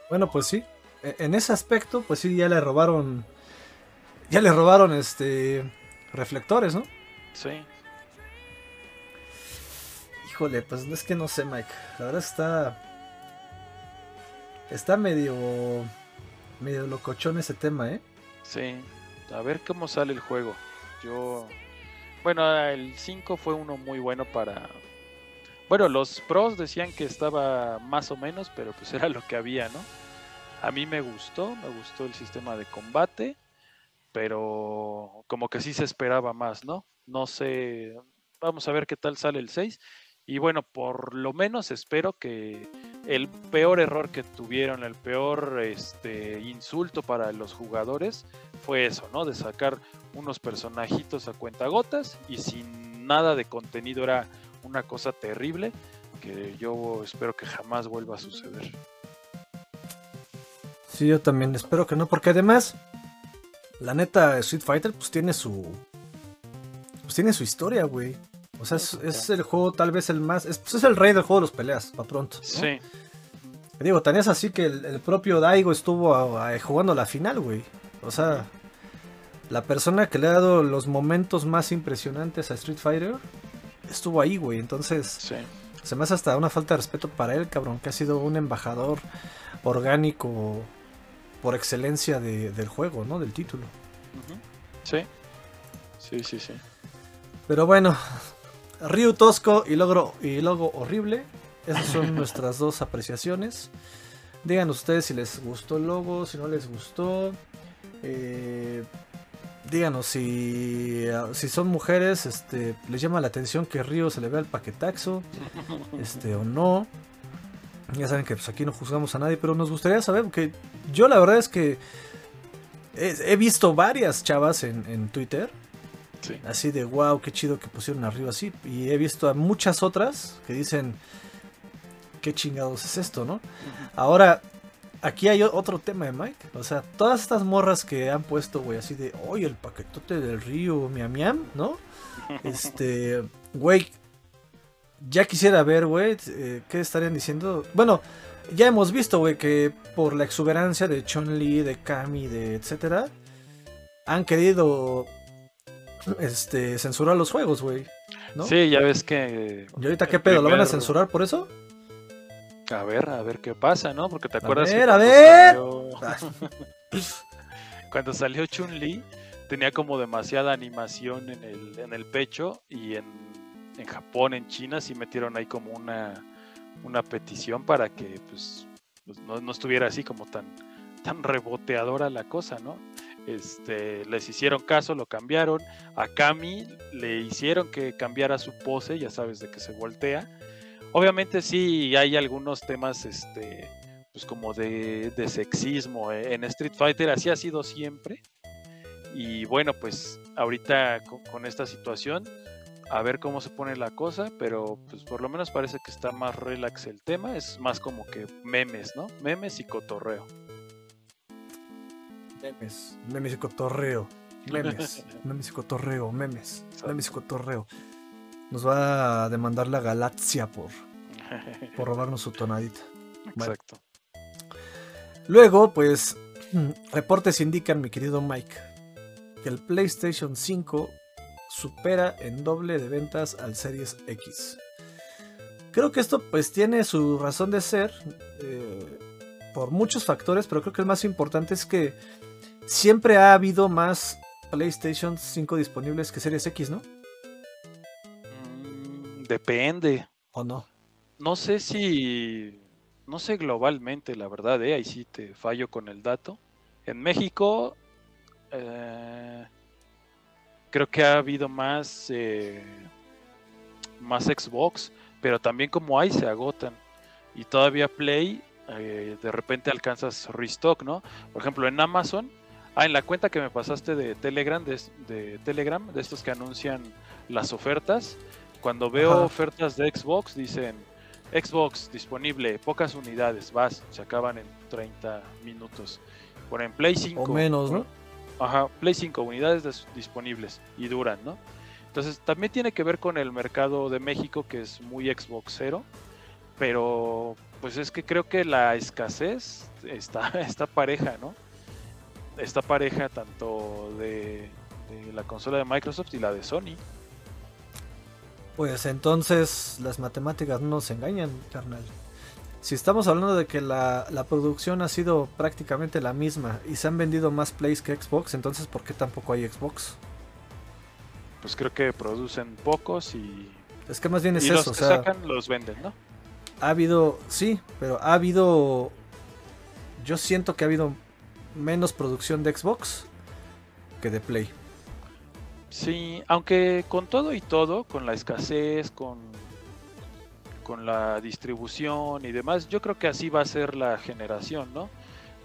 Bueno, pues sí. E- En ese aspecto, pues sí, ya le robaron. Ya le robaron este. Reflectores, ¿no? Sí. Híjole, pues es que no sé, Mike. La verdad está. Está medio. medio locochón ese tema, ¿eh? Sí, a ver cómo sale el juego. Yo, bueno, el 5 fue uno muy bueno para... Bueno, los pros decían que estaba más o menos, pero pues *laughs* era lo que había, ¿no? A mí me gustó, me gustó el sistema de combate, pero como que sí se esperaba más, ¿no? No sé, vamos a ver qué tal sale el 6. Y bueno, por lo menos espero que el peor error que tuvieron, el peor este, insulto para los jugadores fue eso, ¿no? De sacar unos personajitos a cuentagotas y sin nada de contenido era una cosa terrible que yo espero que jamás vuelva a suceder. Sí, yo también espero que no, porque además. La neta, Street Fighter, pues tiene su. Pues tiene su historia, güey. O sea, es, es el juego tal vez el más. Es, pues es el rey del juego de los peleas, para pronto. ¿no? Sí, Digo, tan es así que el, el propio Daigo estuvo a- a- jugando la final, güey. O sea, la persona que le ha dado los momentos más impresionantes a Street Fighter estuvo ahí, güey. Entonces, sí. se me hace hasta una falta de respeto para él, cabrón, que ha sido un embajador orgánico por excelencia de- del juego, ¿no? Del título. Sí, sí, sí, sí. Pero bueno, Ryu Tosco y, logro, y Logo Horrible. Esas son *laughs* nuestras dos apreciaciones. Digan ustedes si les gustó el logo, si no les gustó. Eh, díganos si, si son mujeres, este, les llama la atención que Río se le vea el paquetaxo, *laughs* este, o no. Ya saben que pues, aquí no juzgamos a nadie, pero nos gustaría saber, que yo la verdad es que he, he visto varias chavas en, en Twitter, Sí. así de wow, qué chido que pusieron a Río así, y he visto a muchas otras que dicen, qué chingados es esto, ¿no? Ahora, aquí hay otro tema de Mike. O sea, todas estas morras que han puesto, güey, así de, oye, el paquetote del río, miam, miam, ¿no? *laughs* Este, güey, ya quisiera ver, güey, eh, qué estarían diciendo. Bueno, ya hemos visto, güey, que por la exuberancia de Chun-Li, de Kami, de etcétera, han querido este, censurar los juegos, güey. ¿no? Sí, ya ves que. ¿Y ahorita qué pedo? ¿Lo van a censurar por eso? A ver, a ver qué pasa, ¿no? Porque te acuerdas que ver, a cuando ver. salió- *laughs* cuando salió Chun-Li tenía como demasiada animación en el, en el pecho y en, en Japón, en China, sí metieron ahí como una, una petición para que pues, pues, no, no estuviera así como tan, tan reboteadora la cosa, ¿no? Este, les hicieron caso, lo cambiaron. A Kami le hicieron que cambiara su pose, ya sabes de que se voltea. Obviamente sí hay algunos temas, este, pues como de, de sexismo eh, en Street Fighter, así ha sido siempre. Y bueno, pues ahorita con, con esta situación, a ver cómo se pone la cosa, pero pues por lo menos parece que está más relax el tema, es más como que memes, ¿no? Memes y cotorreo. Memes, memes y cotorreo. Memes, *laughs* memes y cotorreo, memes, memes y cotorreo. Nos va a demandar la Galaxia por, por robarnos su tonadita. Exacto. Luego, pues, reportes indican, mi querido Mike, que el PlayStation 5 supera en doble de ventas al Series X. Creo que esto pues tiene su razón de ser eh, por muchos factores, pero creo que el más importante es que siempre ha habido más PlayStation 5 disponibles que Series X, ¿no? Mm, depende. ¿O no? No sé si. No sé globalmente, la verdad, ¿eh? ahí sí te fallo con el dato. En México, eh, creo que ha habido más, eh, más Xbox, pero también como hay se agotan. Y todavía Play, eh, de repente alcanzas restock, ¿no? Por ejemplo, en Amazon, ah, en la cuenta que me pasaste de Telegram, de, de Telegram, de estos que anuncian las ofertas, cuando veo Ajá. ofertas de Xbox, dicen Xbox disponible, pocas unidades, vas, se acaban en 30 minutos. Ponen Play 5. O menos, ¿no? Ajá, Play 5, unidades des- disponibles y duran, ¿no? Entonces también tiene que ver con el mercado de México que es muy Xboxero, pero pues es que creo que la escasez está, *laughs* está pareja, ¿no? Está pareja tanto de, de la consola de Microsoft y la de Sony. Pues entonces las matemáticas no nos engañan, carnal. Si estamos hablando de que la, la producción ha sido prácticamente la misma y se han vendido más plays que Xbox, entonces ¿por qué tampoco hay Xbox? Pues creo que producen pocos y, Es que más bien es y los eso, o que sea, sacan los venden, ¿no? ha habido, sí, pero ha habido, yo siento que ha habido menos producción de Xbox que de Play. Sí, aunque con todo y todo, con la escasez, con, con la distribución y demás, yo creo que así va a ser la generación, ¿no?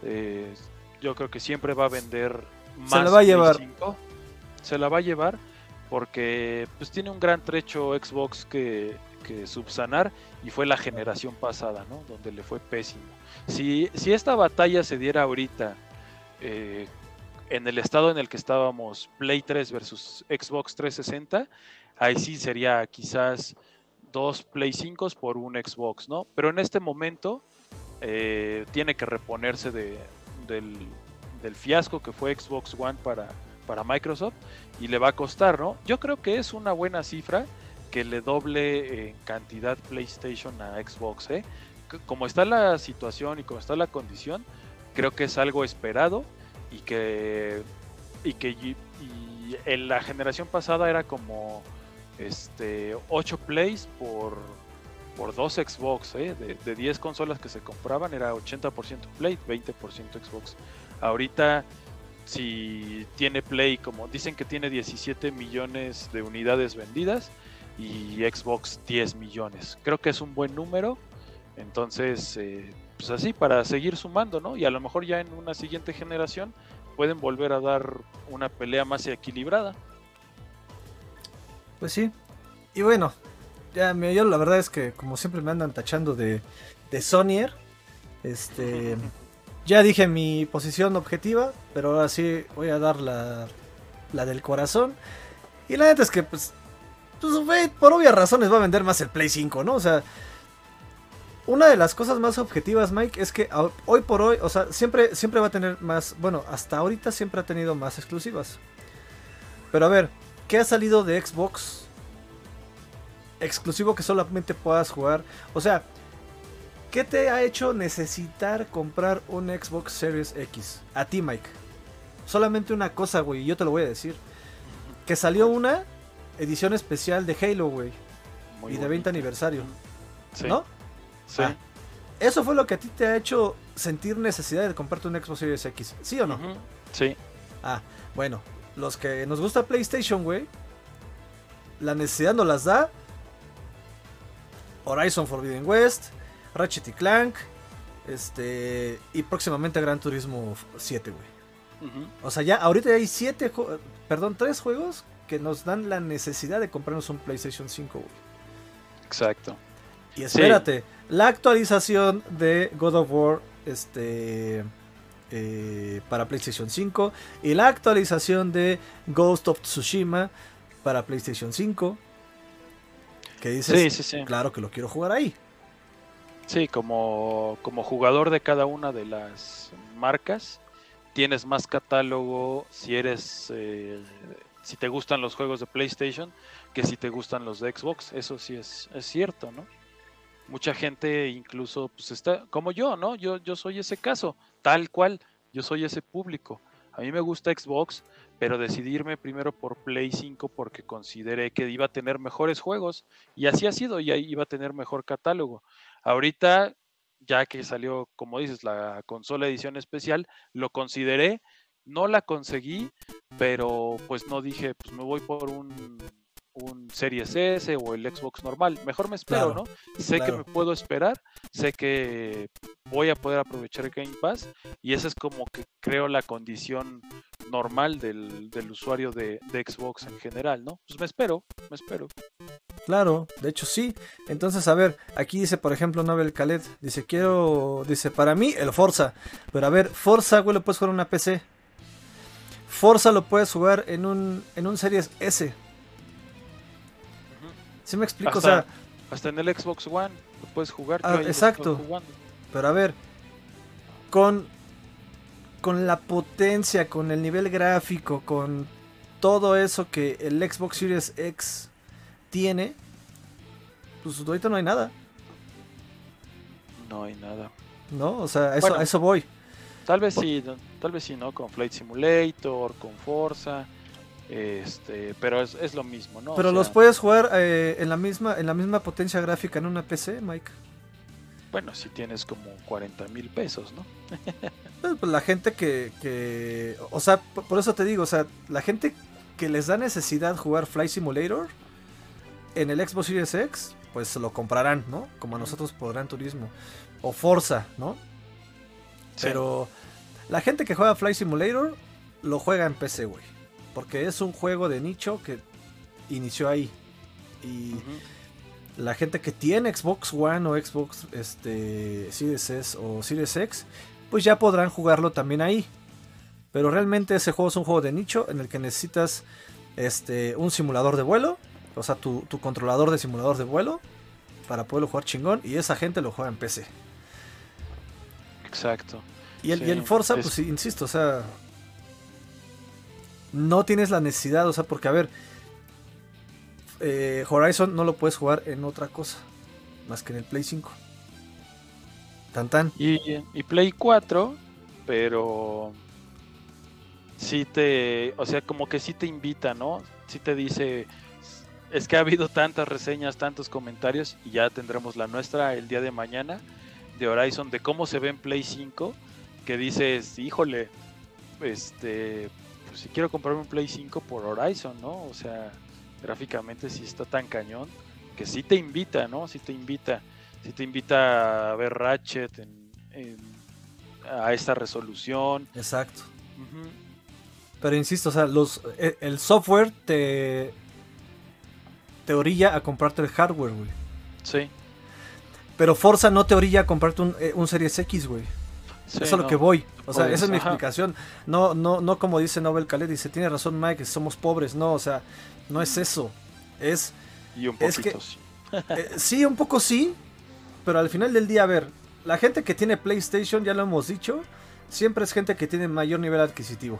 Eh, yo creo que siempre va a vender más. la va a llevar. 5. Se la va a llevar porque pues tiene un gran trecho Xbox que, que subsanar y fue la generación pasada, ¿no? Donde le fue pésimo. Si, si esta batalla se diera ahorita eh, en el estado en el que estábamos Play 3 versus Xbox 360, ahí sí sería quizás dos Play 5 por un Xbox, ¿no? Pero en este momento eh, tiene que reponerse de, del, fiasco que fue Xbox One para, para Microsoft y le va a costar, ¿no? Yo creo que es una buena cifra que le doble en cantidad PlayStation a Xbox, ¿eh? Como está la situación y como está la condición, creo que es algo esperado y que y que y- en la generación pasada era como este 8 plays por por dos Xbox, ¿eh? de, de 10 consolas que se compraban era 80% Play, 20% Xbox. Ahorita si tiene Play como dicen que tiene 17 millones de unidades vendidas y Xbox 10 millones. Creo que es un buen número. Entonces, eh, pues así, para seguir sumando, ¿no? Y a lo mejor ya en una siguiente generación pueden volver a dar una pelea más equilibrada. Pues sí. Y bueno, ya me, yo la verdad es que como siempre me andan tachando de, de Sonyer. Este. *laughs* Ya dije mi posición objetiva, pero ahora sí voy a dar la, la del corazón. Y la neta es que, pues, pues por obvias razones va a vender más el Play 5, ¿no? O sea, una de las cosas más objetivas, Mike, es que hoy por hoy, o sea, siempre, siempre va a tener más, bueno, hasta ahorita siempre ha tenido más exclusivas. Pero a ver, ¿qué ha salido de Xbox? Exclusivo que solamente puedas jugar. O sea, ¿Qué te ha hecho necesitar comprar un Xbox Series X? A ti, Mike. Solamente una cosa, güey, y yo te lo voy a decir. Que salió una edición especial de Halo, güey. Y de 20 aniversario. ¿No? Sí. Ah, eso fue lo que a ti te ha hecho sentir necesidad de comprarte un Xbox Series X. ¿Sí o no? Sí. Ah, bueno. Los que nos gusta PlayStation, güey. La necesidad nos las da. Horizon Forbidden West. Ratchet y Clank, este, y próximamente Gran Turismo 7, güey. O sea, ya ahorita hay 7, perdón, 3 juegos que nos dan la necesidad de comprarnos un PlayStation 5, güey. Exacto. Y espérate, la actualización de God of War, este, eh, para PlayStation 5 y la actualización de Ghost of Tsushima para PlayStation 5. Que dices, sí, sí, claro que lo quiero jugar ahí. Sí, como, como jugador de cada una de las marcas, tienes más catálogo si eres, eh, si te gustan los juegos de PlayStation que si te gustan los de Xbox. Eso sí es, es cierto, ¿no? Mucha gente incluso, pues está, como yo, ¿no? Yo, yo soy ese caso, tal cual, yo soy ese público. A mí me gusta Xbox, pero decidirme primero por Play 5 porque consideré que iba a tener mejores juegos y así ha sido, y iba a tener mejor catálogo. Ahorita, ya que salió, como dices, la consola edición especial, lo consideré, no la conseguí, pero pues no dije, pues me voy por un, un Series S o el Xbox normal. Mejor me espero, ¿no? Sé que me puedo esperar, sé que voy a poder aprovechar Game Pass y esa es como que creo la condición normal del, del usuario de, de, Xbox en general, ¿no? Pues me espero, me espero. Claro, de hecho sí. Entonces, a ver, aquí dice, por ejemplo, Nobel Khaled, dice, quiero, dice, para mí el Forza. Pero a ver, Forza, güey, lo puedes jugar en una PC. Forza lo puedes jugar en un, en un Series S. ¿Sí me explico? Hasta, o sea, hasta en el Xbox One lo puedes jugar. Ah, exacto. Pero a ver, con, con la potencia, con el nivel gráfico, con todo eso que el Xbox Series X tiene, pues ahorita no hay nada. No hay nada. No, o sea, eso, a eso voy. Tal vez sí, tal vez sí, ¿no? Con Flight Simulator, con Forza. Este, pero es, lo mismo, ¿no? Pero los puedes jugar eh, en la misma en la misma potencia gráfica en una PC, Mike. Bueno, si tienes como 40 mil pesos, ¿no? Pues, pues, la gente que, que, o sea, por eso te digo, o sea, la gente que les da necesidad jugar Flight Simulator en el Xbox Series X, pues lo comprarán, ¿no? Como a nosotros por Gran Turismo. O Forza, ¿no? Pero la gente que juega Flight Simulator lo juega en PC, güey. Porque es un juego de nicho que inició ahí. Y la gente que tiene Xbox One o Xbox este, Series S o Series X, pues ya podrán jugarlo también ahí. Pero realmente ese juego es un juego de nicho en el que necesitas este, un simulador de vuelo. O sea, tu, controlador de simulador de vuelo. Para poderlo jugar chingón. Y esa gente lo juega en PC. Exacto. Y el, Forza, pues insisto, o sea, no tienes la necesidad, o sea, porque a ver, eh, Horizon no lo puedes jugar en otra cosa, más que en el Play 5. Tan tan. Y, y Play 4, pero sí te, o sea, como que sí te invita, ¿no? Sí te dice, es que ha habido tantas reseñas, tantos comentarios, y ya tendremos la nuestra el día de mañana de Horizon, de cómo se ve en Play 5, que dices, híjole, este, pues si quiero comprarme un Play 5 por Horizon, ¿no? O sea, gráficamente sí está tan cañón que sí te invita, ¿no? Sí te invita, sí te invita a ver Ratchet en, en- a esta resolución. Exacto. Pero insisto, o sea, los, e- el software te, te orilla a comprarte el hardware, güey. Sí. Pero Forza no te orilla a comprarte un, eh, un Series X, güey. sí, Eso es a lo no. que voy. O sea, esa es mi ajá. explicación. No, no, no como dice Nobel Khaled, dice, tiene razón Mike, que somos pobres. No, o sea, no es eso. Es, Y un es poquito, que- sí. *laughs* eh, sí, un poco sí, pero al final del día, a ver, la gente que tiene PlayStation, ya lo hemos dicho, siempre es gente que tiene mayor nivel adquisitivo.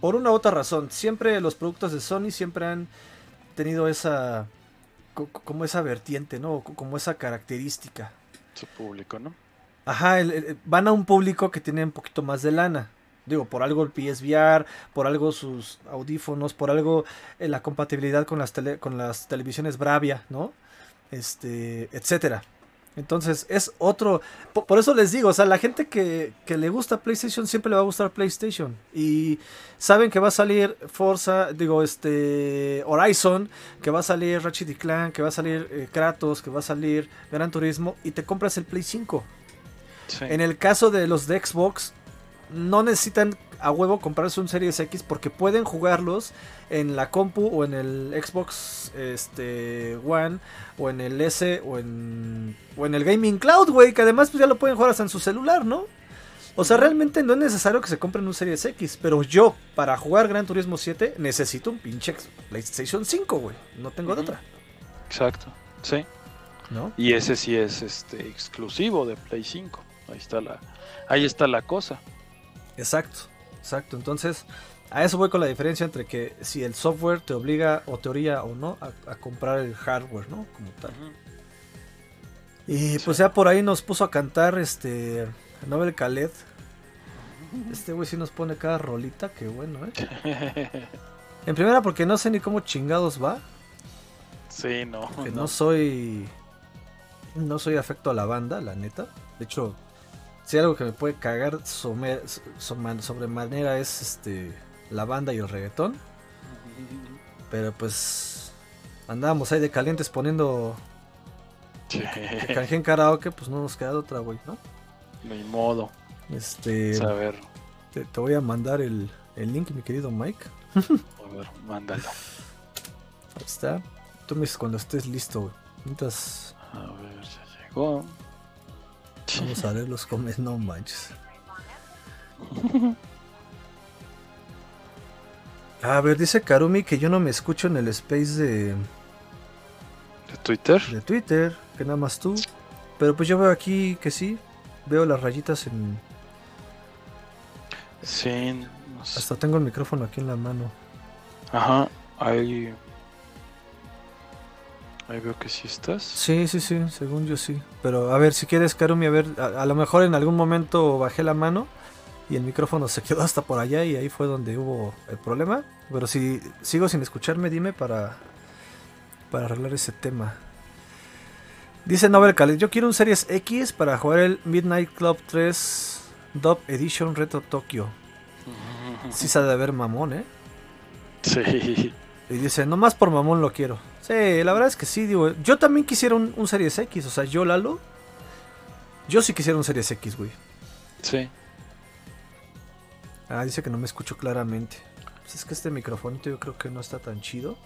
Por una u otra razón, siempre los productos de Sony siempre han tenido esa, co- como esa vertiente, ¿no? Co- Como esa característica. Su público, ¿no? Ajá, el- van a un público que tiene un poquito más de lana. Digo, por algo el PSVR, por algo sus audífonos, por algo eh, la compatibilidad con las, tele- con las televisiones Bravia, ¿no? Este, etcétera. Entonces, es otro. po- Por, eso les digo, o sea, la gente que, que le gusta PlayStation siempre le va a gustar PlayStation. Y saben que va a salir Forza, digo, este. Horizon, que va a salir Ratchet y Clank, que va a salir eh, Kratos, que va a salir Gran Turismo, y te compras el Play 5. Sí. En el caso de los de Xbox, no necesitan a huevo comprarse un Series X porque pueden jugarlos en la compu o en el Xbox este, One o en el S o en, o en el Gaming Cloud, güey, que además pues, ya lo pueden jugar hasta en su celular, ¿no? O sea, realmente no es necesario que se compren un Series X, pero yo, para jugar Gran Turismo 7, necesito un pinche PlayStation 5, güey. No tengo de otra, Exacto. Sí. ¿no? Y ese sí es este exclusivo de Play 5. Ahí está la, ahí está la cosa. Exacto, exacto. Entonces, a eso voy con la diferencia entre que si el software te obliga o te orilla o no a, a comprar el hardware, ¿no? Como tal. Y pues ya por ahí nos puso a cantar este Nobel Khaled. Este güey sí nos pone cada rolita, qué bueno, ¿eh? *laughs* En primera porque no sé ni cómo chingados va, sí, no. que no. no soy no soy afecto a la banda, la neta. De hecho, si hay algo que me puede cagar sobre, sobremanera es este la banda y el reggaetón. Pero pues andábamos ahí de calientes poniendo Sí. Canje en karaoke, pues no nos queda otra, güey, ¿no? Ni modo. Este, A ver, te, te voy a mandar el, el link, mi querido Mike. *laughs* a ver, mándalo. Ahí está. Tú me dices cuando estés listo, güey. Mientras A ver, ya llegó. Vamos a ver los comes, no manches. A ver, dice Karumi que yo no me escucho en el space de, ¿De Twitter? de Twitter, que nada más tú. Pero pues yo veo aquí que sí. Veo las rayitas en. Sí. no sé. Hasta tengo el micrófono aquí en la mano. Ajá, ahí. Ahí veo que sí estás. Sí, sí, sí, según yo sí. Pero a ver, si quieres, Karumi, a ver, a, a lo mejor en algún momento bajé la mano y el micrófono se *laughs* quedó hasta por allá y ahí fue donde hubo el problema. Pero si sigo sin escucharme, dime para, para arreglar ese tema. Dice Nobel Khaled, yo quiero un Series X para jugar el Midnight Club 3 Dub Edition Retro Tokyo. Sí se ha de ver mamón, ¿eh? Sí. Y dice, nomás por mamón lo quiero. Sí, la verdad es que sí, digo, yo también quisiera un, un Series X, o sea, yo Lalo, yo sí quisiera un Series X, güey. Sí. Ah, dice que no me escucho claramente. Pues es que este microfonito yo creo que no está tan chido.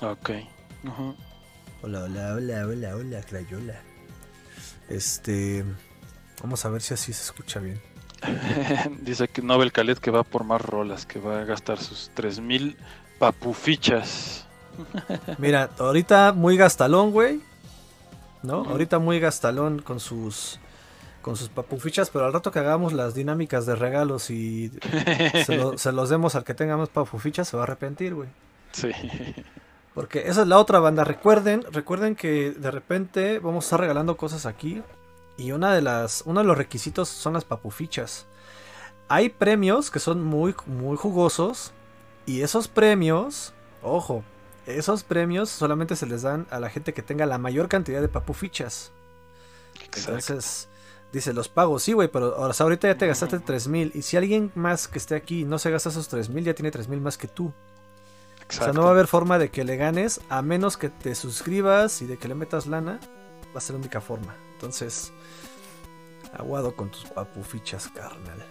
Ok. Ujú. Hola, hola, hola, hola, hola, Crayola. Este, vamos a ver si así se escucha bien. *laughs* Dice que Nobel Khaled que va por más rolas, que va a gastar sus 3000 papufichas. Mira, ahorita muy gastalón, güey. ¿No? Ahorita muy gastalón con sus con sus papufichas, pero al rato que hagamos las dinámicas de regalos y *laughs* se, lo- se los demos al que tenga más papufichas, se va a arrepentir, güey. Sí. Porque esa es la otra banda. Recuerden, recuerden que de repente vamos a estar regalando cosas aquí. Y una de las, uno de los requisitos son las papufichas. Hay premios que son muy, muy jugosos. Y esos premios, ojo, esos premios solamente se les dan a la gente que tenga la mayor cantidad de papufichas. Exacto. Entonces, Dice, los pago, sí, güey, pero ahora, ahorita ya te gastaste 3000. Y si alguien más que esté aquí no se gasta esos 3000, ya tiene 3000 más que tú. O sea, no va a haber forma de que le ganes, a menos que te suscribas y de que le metas lana. Va a ser la única forma. Entonces, aguado con tus papufichas, carnal.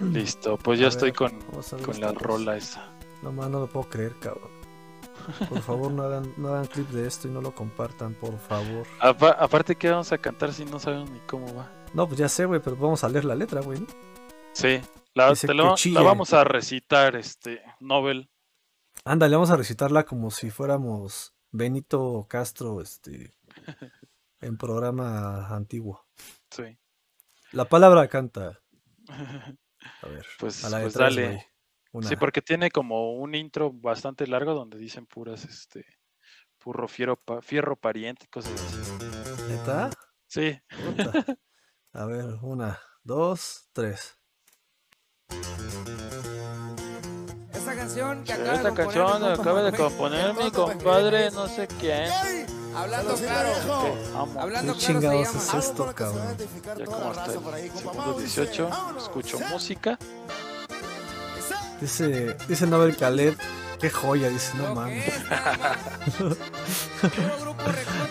Listo, pues ya estoy con, con la rola esa. No más, no lo puedo creer, cabrón. Por favor, no hagan, no hagan clip de esto y no lo compartan, por favor. aparte, ¿qué vamos a cantar si no sabemos ni cómo va? No, pues ya sé, güey, pero vamos a leer la letra, güey. ¿no? Sí, la, la, vamos a recitar, este, Nobel. Ándale, vamos a recitarla como si fuéramos Benito Castro, este, *laughs* en programa antiguo. Sí. La palabra canta. *laughs* A ver, pues, a la pues dale. Sí, porque tiene como un intro bastante largo donde dicen puras, este, purro fierro, fierro pariente y cosas así. ¿Está? Sí. *laughs* A ver, una, dos, tres. Esta canción que acaba, Esta de, canción componer, acaba de componer mi compadre, no sé quién. Hablando claro. Hablando ¿Qué chingados es esto, cabrón? Ya como hasta el segundo 18 escucho música. Dice, dice Nobel Khaled, qué joya, dice, no mames. *laughs*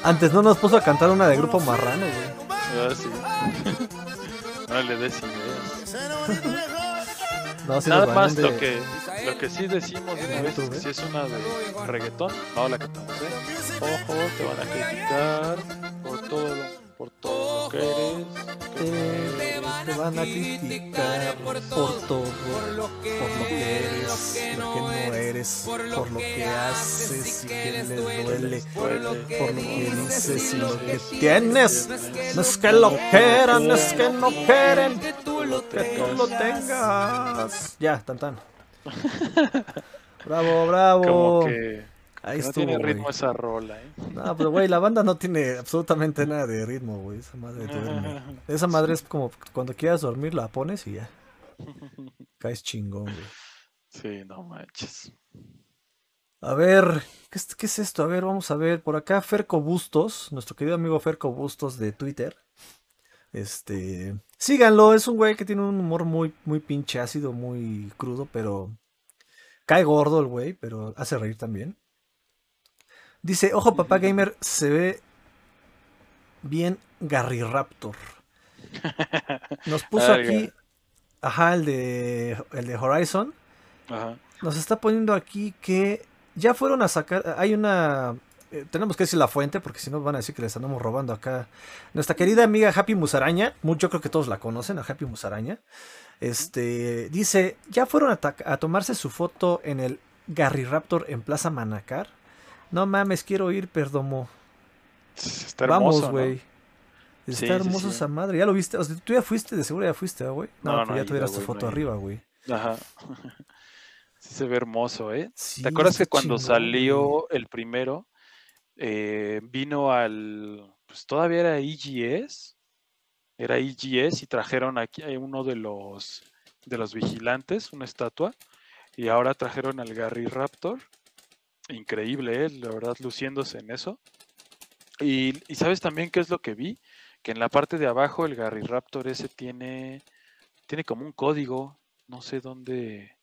Antes no nos puso a cantar una de grupo marrano, güey. Ah, sí. *laughs* No le des ideas. *laughs* No, si Nada más lo que lo que sí decimos de una vez es que si es una de reggaetón, no la cantamos, ¿eh? Ojo, te van a criticar por todo, por todo lo que eres. Te, van a criticar por todo, por lo que eres, lo que no eres, por lo que haces y que les duele, por lo que dices y lo que tienes. No es que lo quieran, es que no quieren que tú lo tengas. Ya, tan tan. *laughs* bravo, bravo. Como que, Ahí no tiene ritmo esa rola, ¿eh? No, pero güey, la banda no tiene absolutamente nada de ritmo, güey. Esa madre duerme. *laughs* Esa madre es como cuando quieras dormir, la pones y ya. Caes chingón, güey. Sí, no manches. A ver, ¿qué es, ¿qué es, esto? A ver, vamos a ver. Por acá, Ferco Bustos, nuestro querido amigo Ferco Bustos de Twitter. Este. Síganlo, es un güey que tiene un humor muy, muy pinche ácido, muy crudo, pero. Cae gordo el güey, pero hace reír también. Dice, ojo papá gamer, se ve bien Gary Raptor. *laughs* Nos puso aquí, ajá, el de, el de Horizon. Ajá. Nos está poniendo aquí que ya fueron a sacar, hay una, eh, tenemos que decir la fuente porque si no van a decir que les andamos robando acá. Nuestra querida amiga Happy Musaraña, yo creo que todos la conocen, a Happy Musaraña. Este, dice, ya fueron a, a tomarse su foto en el Gary Raptor en Plaza Manacar. No mames, quiero ir, Perdomo. Está hermoso, Vamos, güey. Está hermoso esa madre. ¿Ya lo viste? O sea, tú ya fuiste, de seguro ya fuiste, güey. No, no, pues ya tuvieras tu foto arriba, güey. Ajá. *laughs* sí se ve hermoso, ¿eh? ¿Te acuerdas que cuando salió el primero, eh, vino al... Pues todavía era EGS. Era EGS y trajeron aquí a uno de los, de los vigilantes, una estatua. Y ahora trajeron al Gary Raptor increíble, ¿eh? la verdad, luciéndose en eso. Y, sabes también qué es lo que vi, que en la parte de abajo el Gary Raptor ese tiene, tiene como un código, no sé dónde,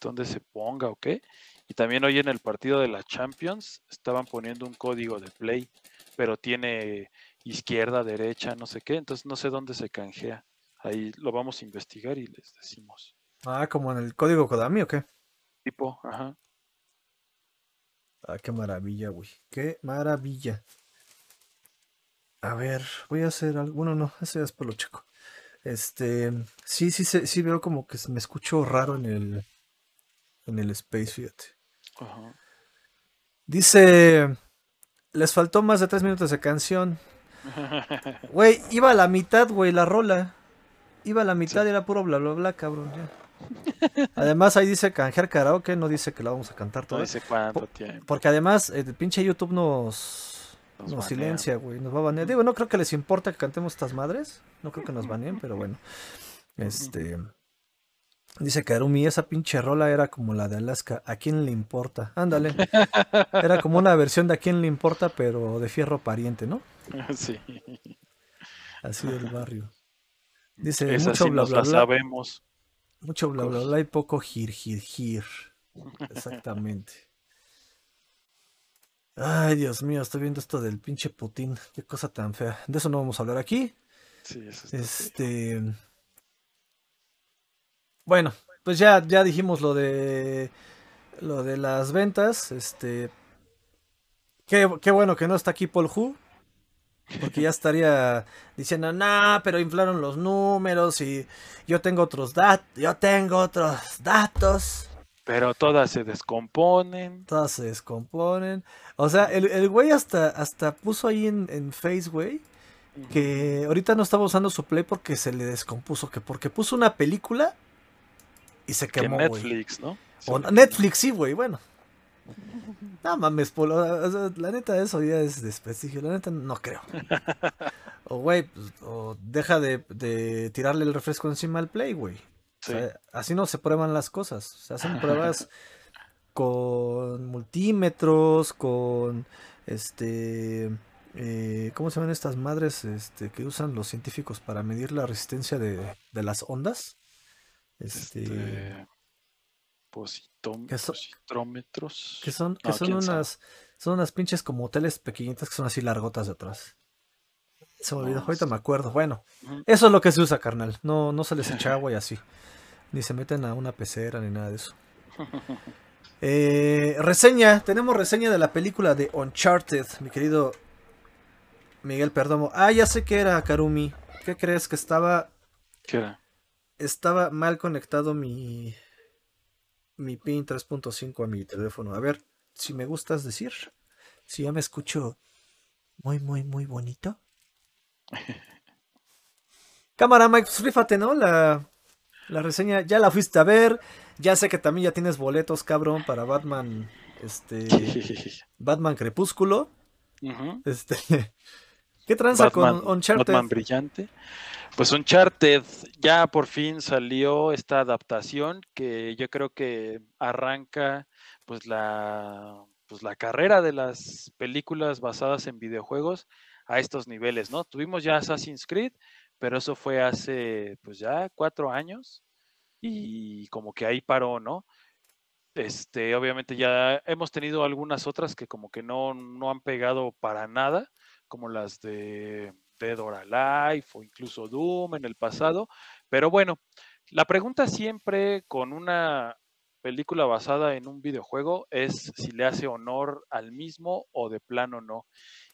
dónde se ponga o qué. Y también hoy en el partido de la Champions estaban poniendo un código de play, pero tiene izquierda, derecha, no sé qué, entonces no sé dónde se canjea. Ahí lo vamos a investigar y les decimos. Ah, como en el código Kodami o qué? Tipo, ajá. Ah, qué maravilla, güey. Qué maravilla. A ver, voy a hacer algo. Bueno, no, eso ya es por lo chico. Este, sí, sí, sí, veo como que me escucho raro en el, en el space, fíjate. Dice, les faltó más de tres minutos de canción. *laughs* Güey, iba a la mitad, güey, la rola. Iba a la mitad y era puro bla, bla, bla, cabrón, ya. Además, ahí dice canjear karaoke, no dice que la vamos a cantar todo. No dice cuánto tiempo. Porque además, el pinche YouTube nos, nos, silencia, güey. Nos va a banear. Digo, no creo que les importa que cantemos estas madres. No creo que nos baneen, pero bueno. Este. Dice Karumi, esa pinche rola era como la de Alaska. ¿A quién le importa? Ándale. *laughs* Era como una versión de A quién le importa, pero de fierro pariente, ¿no? *laughs* Sí. Así del barrio. Dice, Esa mucho sí bla nos bla la bla. sabemos. Mucho bla bla bla y poco gir, gir, gir. Exactamente. Ay, Dios mío, estoy viendo esto del pinche Putin. Qué cosa tan fea. De eso no vamos a hablar aquí. Sí, eso Este. Bueno, pues ya, ya dijimos lo de. Lo de las ventas. Este. Qué, qué bueno que no está aquí Paul Hu. Porque ya estaría diciendo, nah, pero inflaron los números y yo tengo otros datos. Yo tengo otros datos. Pero todas se descomponen. Todas se descomponen. O sea, el, el güey hasta, hasta puso ahí en, en Face, güey, que ahorita no estaba usando su Play porque se le descompuso, que porque puso una película y se Que quemó, güey. Netflix, ¿no? O Netflix, sí, güey, bueno. No mames, Polo, o sea, la neta eso ya es desprestigio, la neta no creo. *laughs* O güey, pues, o deja de, de tirarle el refresco encima al Play, güey. Sí. O sea, así no se prueban las cosas. Se hacen pruebas *laughs* con multímetros, con este. eh, ¿Cómo se llaman estas madres este, que usan los científicos para medir la resistencia de, de las ondas? Este, Este, positom- ¿Qué so- positrómetros. que son, que No, son sabe. unas, son unas pinches como hoteles pequeñitas que son así largotas de atrás. Se me olvidó, ahorita me acuerdo. Bueno, eso es lo que se usa, carnal. No, no se les echa *laughs* agua y así. Ni se meten a una pecera ni nada de eso. *laughs* Eh, reseña, tenemos reseña de la película de Uncharted, mi querido Miguel Perdomo. Ah, ya sé que era Karumi. ¿Qué crees que estaba ¿Qué era? estaba mal conectado mi mi pin 3.5 a mi teléfono? A ver, si me gustas decir, si ya me escucho muy muy muy bonito. *laughs* Cámara, Mike, pues rífate, ¿no? La, la reseña, ya la fuiste a ver. Ya sé que también ya tienes boletos, cabrón, para Batman. Este. *laughs* Batman Crepúsculo. Este. ¿Qué tranza Batman, con Uncharted? Batman brillante. Pues Uncharted ya por fin salió esta adaptación que yo creo que arranca pues la pues la carrera de las películas basadas en videojuegos a estos niveles, ¿no? Tuvimos ya Assassin's Creed, pero eso fue hace pues ya cuatro años y como que ahí paró, ¿no? Este, obviamente ya hemos tenido algunas otras que como que no, no han pegado para nada, como las de Dead or Alive o incluso Doom en el pasado. Pero bueno, la pregunta siempre con una película basada en un videojuego es si le hace honor al mismo o de plano no.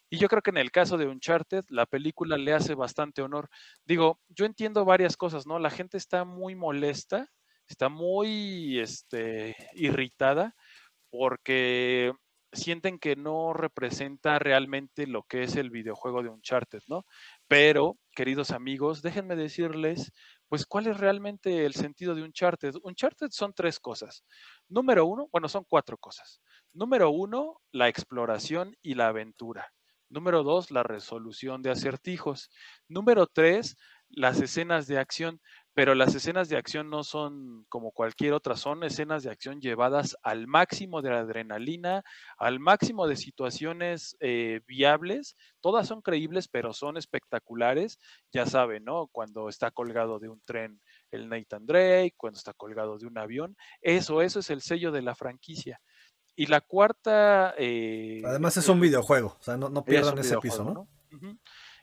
Y yo creo que en el caso de Uncharted, la película le hace bastante honor. Digo, yo entiendo varias cosas, ¿no? La gente está muy molesta, está muy este, irritada porque sienten que no representa realmente lo que es el videojuego de Uncharted, ¿no? Pero, queridos amigos, déjenme decirles, pues, cuál es realmente el sentido de Uncharted. Uncharted son tres cosas. Número uno, bueno, son cuatro cosas. Número uno, la exploración y la aventura. Número dos, la resolución de acertijos. Número tres, las escenas de acción, pero las escenas de acción no son como cualquier otra, son escenas de acción llevadas al máximo de la adrenalina, al máximo de situaciones eh, viables. Todas son creíbles, pero son espectaculares. Ya saben, ¿no? Cuando está colgado de un tren el Nathan Drake, cuando está colgado de un avión. Eso, eso es el sello de la franquicia. Y la cuarta... eh, Además es un videojuego, o sea, no, pierdan ese piso, ¿no?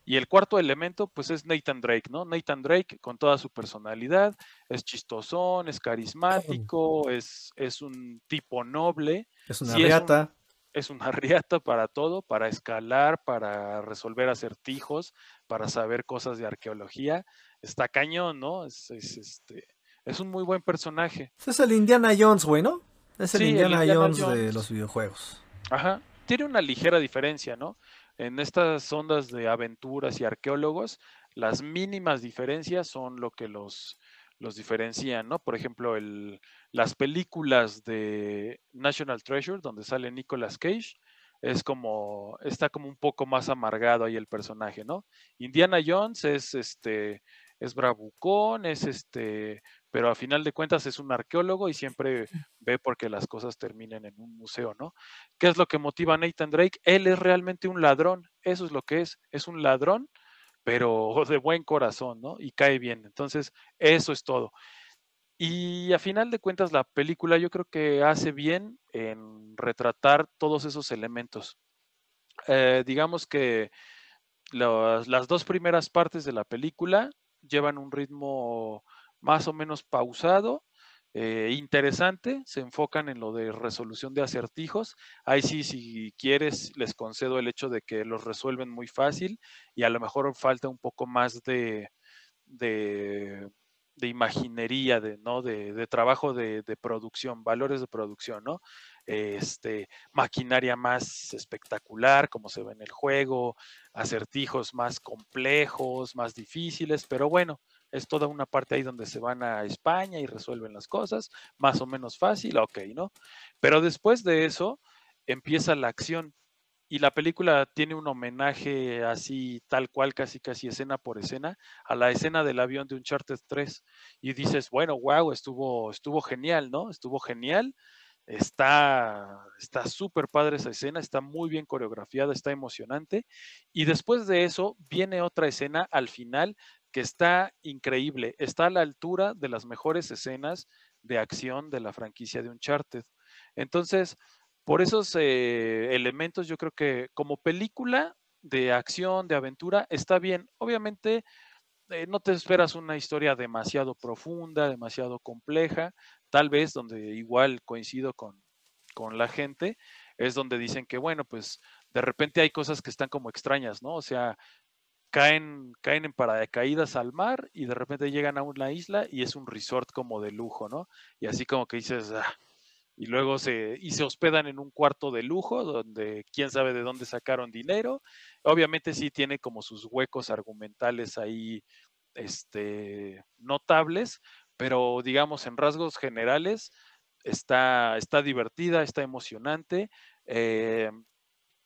Y el cuarto elemento, pues es Nathan Drake, ¿no? Nathan Drake con toda su personalidad, es chistosón, es carismático, es, es un tipo noble, Es una Sí, es un- riata. es una *laughs* riata para todo, para escalar, para resolver acertijos, para saber cosas de arqueología. Está cañón, ¿no? Es, es, este, es un muy buen personaje. Es el Indiana Jones, güey, ¿no? Es el Sí, el Indiana, Indiana Jones, de Jones. los videojuegos. Ajá. Tiene una ligera diferencia, ¿no? En estas ondas de aventuras y arqueólogos, las mínimas diferencias son lo que los, los diferencian, ¿no? Por ejemplo, el, las películas de National Treasure, donde sale Nicolas Cage, es como, está como un poco más amargado ahí el personaje, ¿no? Indiana Jones es este, es bravucón, es este, pero a final de cuentas es un arqueólogo y siempre ve porque las cosas terminen en un museo, ¿no? ¿Qué es lo que motiva a Nathan Drake? Él es realmente un ladrón, eso es lo que es, es un ladrón pero *laughs* de buen corazón, ¿no? Y cae bien. Entonces, eso es todo. Y a final de cuentas, la película yo creo que hace bien en retratar todos esos elementos. Eh, digamos que las dos primeras partes de la película llevan un ritmo más o menos pausado, eh, interesante, se enfocan en lo de resolución de acertijos. Ahí sí, si quieres, les concedo el hecho de que los resuelven muy fácil y a lo mejor falta un poco más de, de, imaginería, de, ¿no? de, trabajo de, de, producción, valores de producción, ¿no? Este, maquinaria más espectacular, como se ve en el juego, acertijos más complejos, más difíciles, pero bueno, es toda una parte ahí donde se van a España y resuelven las cosas, más o menos fácil, ok, ¿no? Pero después de eso empieza la acción y la película tiene un homenaje así, tal cual, casi casi escena por escena, a la escena del avión de Uncharted 3 y dices, bueno, wow, estuvo, estuvo genial, ¿no? Estuvo genial. Está está súper padre esa escena, está muy bien coreografiada, está emocionante. Y después de eso viene otra escena al final que está increíble, está a la altura de las mejores escenas de acción de la franquicia de Uncharted. Entonces, por esos eh, elementos, yo creo que como película de acción, de aventura, está bien. Obviamente, eh, no te esperas una historia demasiado profunda, demasiado compleja, tal vez donde igual coincido con, con la gente, es donde dicen que, bueno, pues de repente hay cosas que están como extrañas, ¿no? O sea, caen, caen en paracaídas al mar y de repente llegan a una isla y es un resort como de lujo, ¿no? Y así como que dices, ah", y luego se, y se hospedan en un cuarto de lujo donde quién sabe de dónde sacaron dinero. Obviamente sí tiene como sus huecos argumentales ahí, este, notables, pero digamos en rasgos generales está, está divertida, está emocionante. Eh,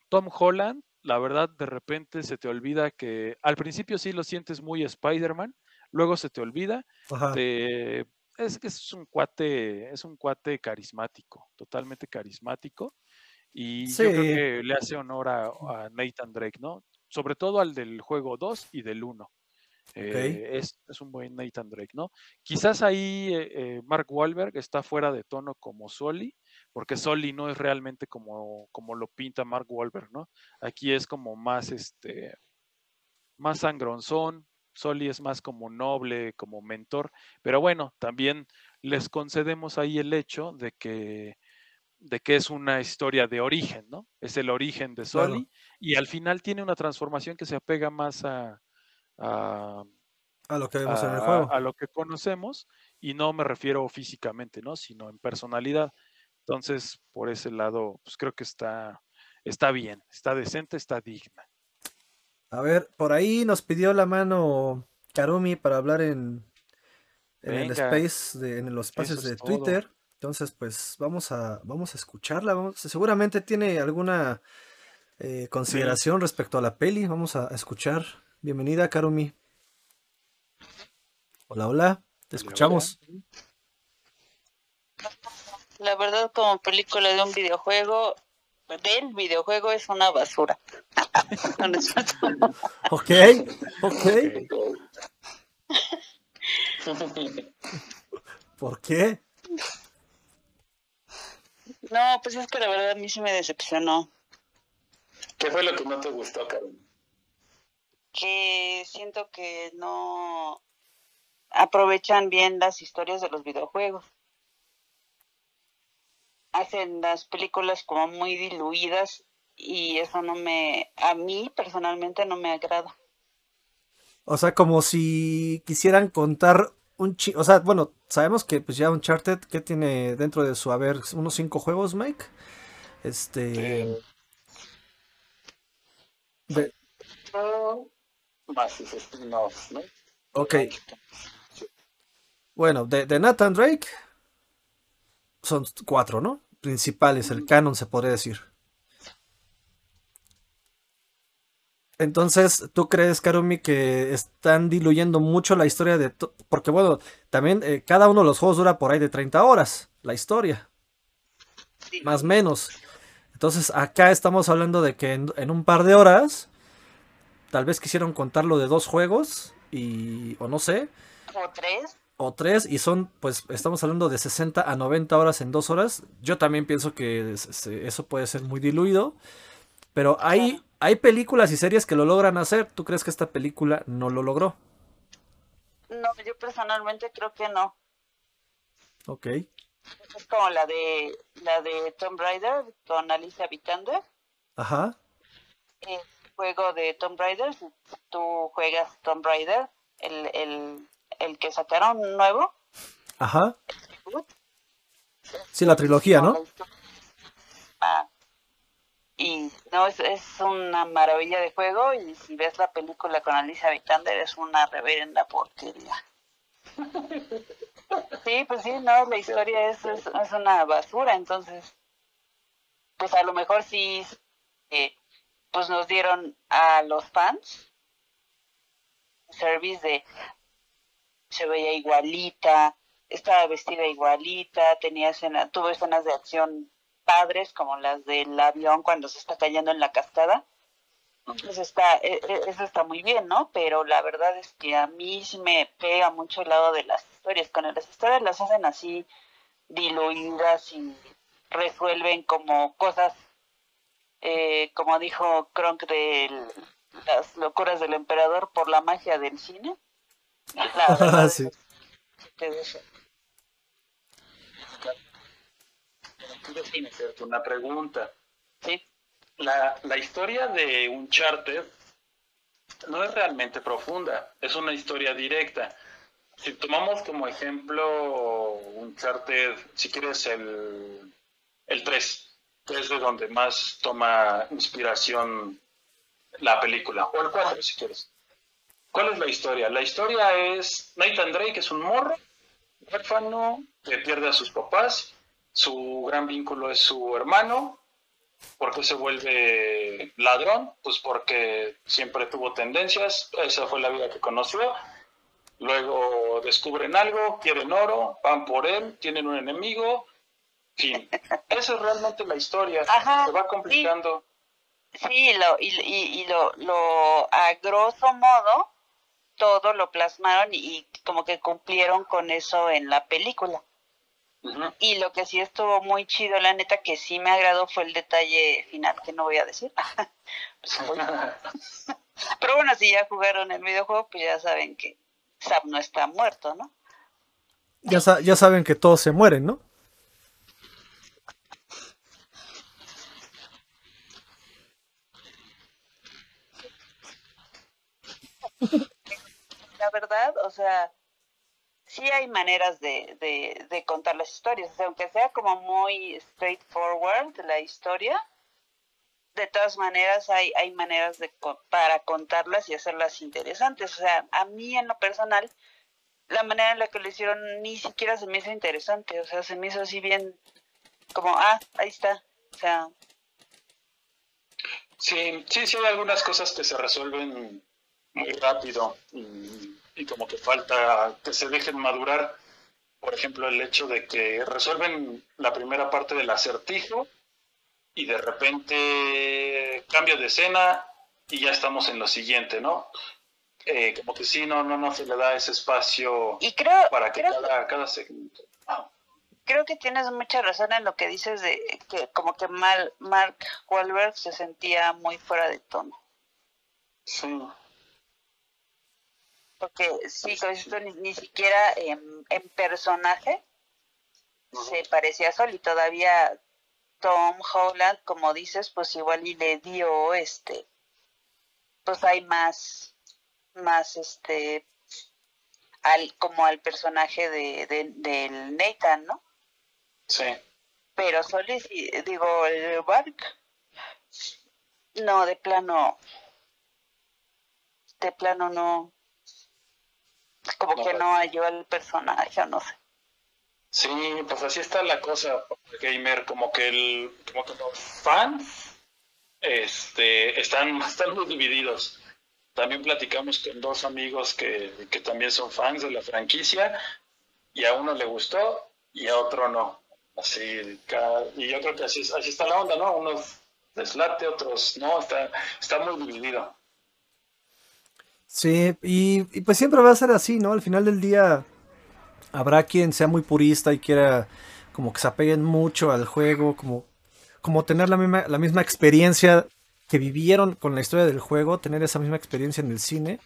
Tom Holland la verdad de repente se te olvida que al principio sí lo sientes muy Spider-Man, luego se te olvida. es que es un cuate, es un cuate carismático, totalmente carismático. Y yo creo que le hace honor a, Nathan Drake, ¿no? Sobre todo al del juego 2 y del 1. Eh, es, un buen Nathan Drake, ¿no? Quizás ahí eh, eh, Mark Wahlberg está fuera de tono como Soli, porque Soli no es realmente como, como lo pinta Mark Wahlberg, ¿no? Aquí es como más, este, más sangronzón, Soli es más como noble, como mentor, pero bueno, también les concedemos ahí el hecho de que, de que es una historia de origen, ¿no? Es el origen de Soli y al final tiene una transformación que se apega más a, a, lo que vemos en el juego. A lo que conocemos y no me refiero físicamente, ¿no? Sino en personalidad. Entonces, por ese lado, pues creo que está, está bien, está decente, está digna. A ver, por ahí nos pidió la mano Karumi para hablar en, en el space, de, en los espacios de Twitter. Entonces, pues vamos a, vamos a escucharla. Vamos, seguramente tiene alguna eh, consideración respecto a la peli. Vamos a escuchar. Bienvenida, Karumi. Hola, hola. Te escuchamos. La verdad, como película de un videojuego, del videojuego es una basura. *laughs* ok, ok. ¿Por qué? No, pues es que la verdad a mí sí me decepcionó. ¿Qué fue lo que no te gustó, Karen? Que siento que no aprovechan bien las historias de los videojuegos hacen las películas como muy diluidas y eso no me, a mí personalmente no me agrada. O sea, como si quisieran contar un chi o sea, bueno, sabemos que pues ya Uncharted, que tiene dentro de su haber unos cinco juegos, Mike? Este... ¿no? Ok. Bueno, de, de Nathan Drake son cuatro, ¿no? Principales, el canon se podría decir. Entonces, ¿tú crees, Karumi, que están diluyendo mucho la historia de... Porque bueno, también eh, cada uno de los juegos dura por ahí de 30 horas, la historia. Más o menos. Entonces, acá estamos hablando de que en, un par de horas tal vez quisieron contarlo de dos juegos y o no sé, O tres. O tres y son pues estamos hablando de 60 a 90 horas en dos horas. Yo también pienso que es- es- eso puede ser muy diluido, pero hay hay películas y series que lo logran hacer. ¿Tú crees que esta película no lo logró? No, yo personalmente creo que no. Ok. Es como la de la de Tomb Raider con Alicia Vikander. Ajá. El juego de Tomb Raider, si tú juegas Tomb Raider, el, el, el que sacaron nuevo, Ajá. Sí, la trilogía, ¿no? Ah, y no, es, es una maravilla de juego y si ves la película con Alicia Vikander es una reverenda porquería. *laughs* Sí, pues sí, no, la historia es, es, es una basura, entonces, pues a lo mejor sí, eh, pues nos dieron a los fans service de se veía igualita, estaba vestida igualita, tenía escena, tuvo escenas de acción padres como las del avión cuando se está cayendo en la cascada. Pues está, e- e- eso está muy bien, ¿no? Pero la verdad es que a mí sí me pega mucho el lado de las historias. Cuando las historias las hacen así diluidas y resuelven como cosas, eh, como dijo Kronk de las locuras del emperador por la magia del cine. La verdad *laughs* Sí. es una pregunta. Sí. La, la historia de Uncharted no es realmente profunda, es una historia directa. Si tomamos como ejemplo Uncharted, si quieres el, el 3, que es de donde más toma inspiración la película, o el 4 si quieres. ¿Cuál es la historia? La historia es Nathan Drake es un morro, huérfano, que pierde a sus papás, su gran vínculo es su hermano, ¿Por qué se vuelve ladrón? Pues porque siempre tuvo tendencias, esa fue la vida que conoció. Luego descubren algo, quieren oro, van por él, tienen un enemigo. Fin. Esa es realmente la historia. Ajá, se va complicando. Sí, lo, y, y, y lo, lo, a grosso modo, todo lo plasmaron y, como que cumplieron con eso en la película. Y lo que sí estuvo muy chido, la neta, que sí me agradó fue el detalle final, que no voy a decir. *laughs* Pues voy. *laughs* Pero bueno, si ya jugaron el videojuego, pues ya saben que Sam no está muerto, ¿no? Ya, sa- ya saben que todos se mueren, ¿no? *laughs* la verdad, o sea, sí hay maneras de, de, contar las historias, o sea, aunque sea como muy straightforward la historia, de todas maneras hay, hay maneras de para contarlas y hacerlas interesantes. O sea, a mí en lo personal, la manera en la que lo hicieron ni siquiera se me hizo interesante, o sea, se me hizo así bien como, ah, ahí está, o sea, Sí, sí, sí, hay algunas cosas que se resuelven muy rápido y, y como que falta que se dejen madurar. Por ejemplo, el hecho de que resuelven la primera parte del acertijo y de repente cambio de escena y ya estamos en lo siguiente, ¿no? Eh, como que sí, no, no, no se le da ese espacio y creo, para que creo cada, cada segmento. Ah, creo que tienes mucha razón en lo que dices de que como que mal Mark Wahlberg se sentía muy fuera de tono. Sí. Porque sí, tú, ni, ni siquiera en, en personaje se parecía a Sol y todavía Tom Holland, como dices, pues igual y le dio este, pues hay más, más este, al, como al personaje de, de- del Nathan, ¿no? Sí. Pero Solis, y- digo, el Bark, no, de plano, de plano no, como No, que pues. no halló el personaje, o no sé. Sí, pues así está la cosa, gamer, como que el, como que los fans este, están, *laughs* están muy divididos. También platicamos con dos amigos que, que también son fans de la franquicia y a uno le gustó y a otro no. Así, cada- y yo creo que así, así está la onda, ¿no? Unos les late, otros no, está, está muy dividido. Sí, y, pues siempre va a ser así, ¿no? Al final del día habrá quien sea muy purista y quiera como que se apeguen mucho al juego, como, como tener la misma, la misma experiencia que vivieron con la historia del juego, tener esa misma experiencia en el cine.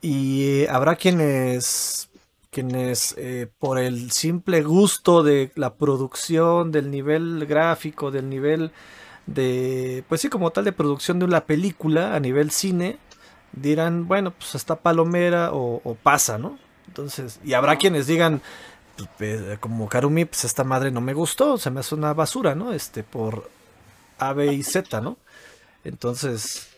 Y habrá quienes, quienes eh, por el simple gusto de la producción, del nivel gráfico, del nivel de, pues sí, como tal de producción de una película a nivel cine, dirán, bueno, pues está palomera o, pasa, ¿no? Entonces, y habrá quienes digan, pues, como Karumi, pues esta madre no me gustó, se me hace una basura, ¿no? Este, por A, B y Z, ¿no? Entonces,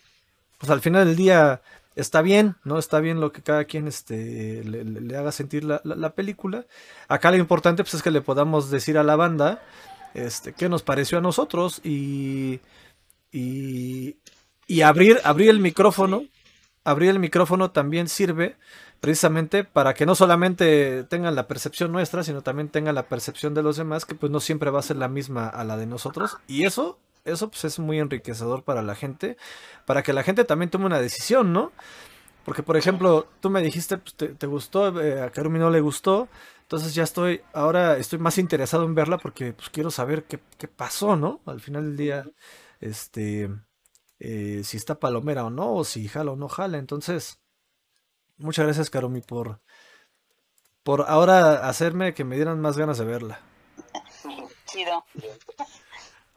pues al final del día está bien, ¿no? Está bien lo que cada quien este, le, haga sentir la, la- la película. Acá lo importante pues, es que le podamos decir a la banda este, qué nos pareció a nosotros y, y, y abrir, abrir el micrófono. Abrir el micrófono también sirve precisamente para que no solamente tengan la percepción nuestra, sino también tengan la percepción de los demás, que pues no siempre va a ser la misma a la de nosotros. Y eso, eso pues es muy enriquecedor para la gente, para que la gente también tome una decisión, ¿no? Porque, por ejemplo, tú me dijiste, pues, te, te gustó, eh, a Karumi no le gustó, entonces ya estoy, ahora estoy más interesado en verla porque pues quiero saber qué, qué pasó, ¿no? Al final del día, este, eh, si está palomera o no, o si jala o no jala, entonces... Muchas gracias, Karumi, por, por ahora hacerme que me dieran más ganas de verla. Chido.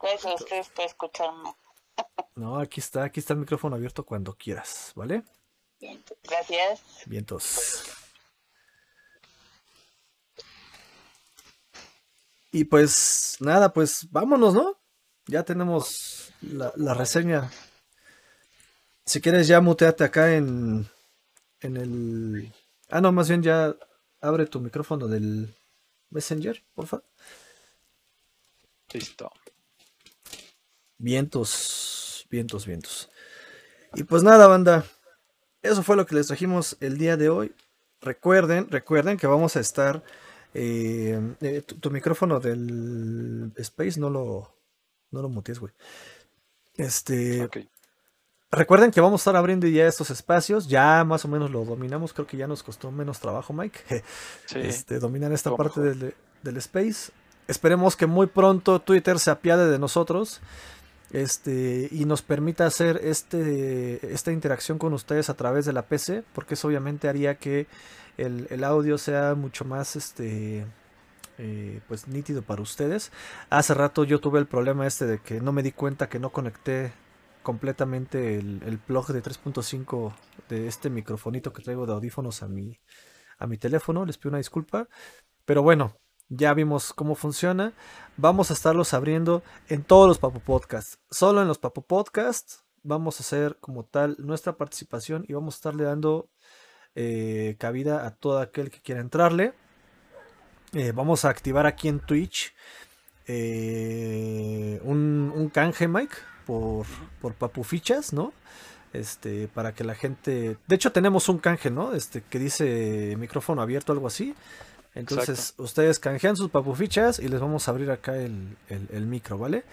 Gracias a ustedes por escucharme. No, aquí está, aquí está el micrófono abierto cuando quieras, ¿vale? Bien, Gracias. Vientos. Y pues nada, pues vámonos, ¿no? Ya tenemos la, la reseña. Si quieres ya muteate acá en, en el... Ah, no, más bien ya abre tu micrófono del Messenger, por favor. Listo. Vientos, vientos, vientos. Y pues nada, banda. Eso fue lo que les trajimos el día de hoy. Recuerden, recuerden que vamos a estar. eh, eh, tu, tu micrófono del Space no lo, no lo mutees, güey. Este, Ok. Recuerden que vamos a estar abriendo ya estos espacios. Ya más o menos lo dominamos. Creo que ya nos costó menos trabajo, Mike. *laughs* Sí. este, dominar esta parte del, del space. Esperemos que muy pronto Twitter se apiade de nosotros este, y nos permita hacer este, esta interacción con ustedes a través de la PC, porque eso obviamente haría que el, el audio sea mucho más este, eh, pues nítido para ustedes. Hace rato yo tuve el problema este de que no me di cuenta que no conecté completamente el, plug de 3.5 de este microfonito que traigo de audífonos a mi, a mi teléfono. Les pido una disculpa. Pero bueno, ya vimos cómo funciona. Vamos a estarlos abriendo en todos los Papo Podcasts. Solo en los Papo Podcasts vamos a hacer como tal nuestra participación y vamos a estarle dando eh, cabida a todo aquel que quiera entrarle. Eh, vamos a activar aquí en Twitch eh, un, un canje, Mike, por, por Papu Fichas, ¿no? Este, para que la gente. De hecho, tenemos un canje, ¿no? Este, que dice micrófono abierto, algo así. Entonces, ustedes canjean sus papufichas y les vamos a abrir acá el, el- el micro, ¿vale?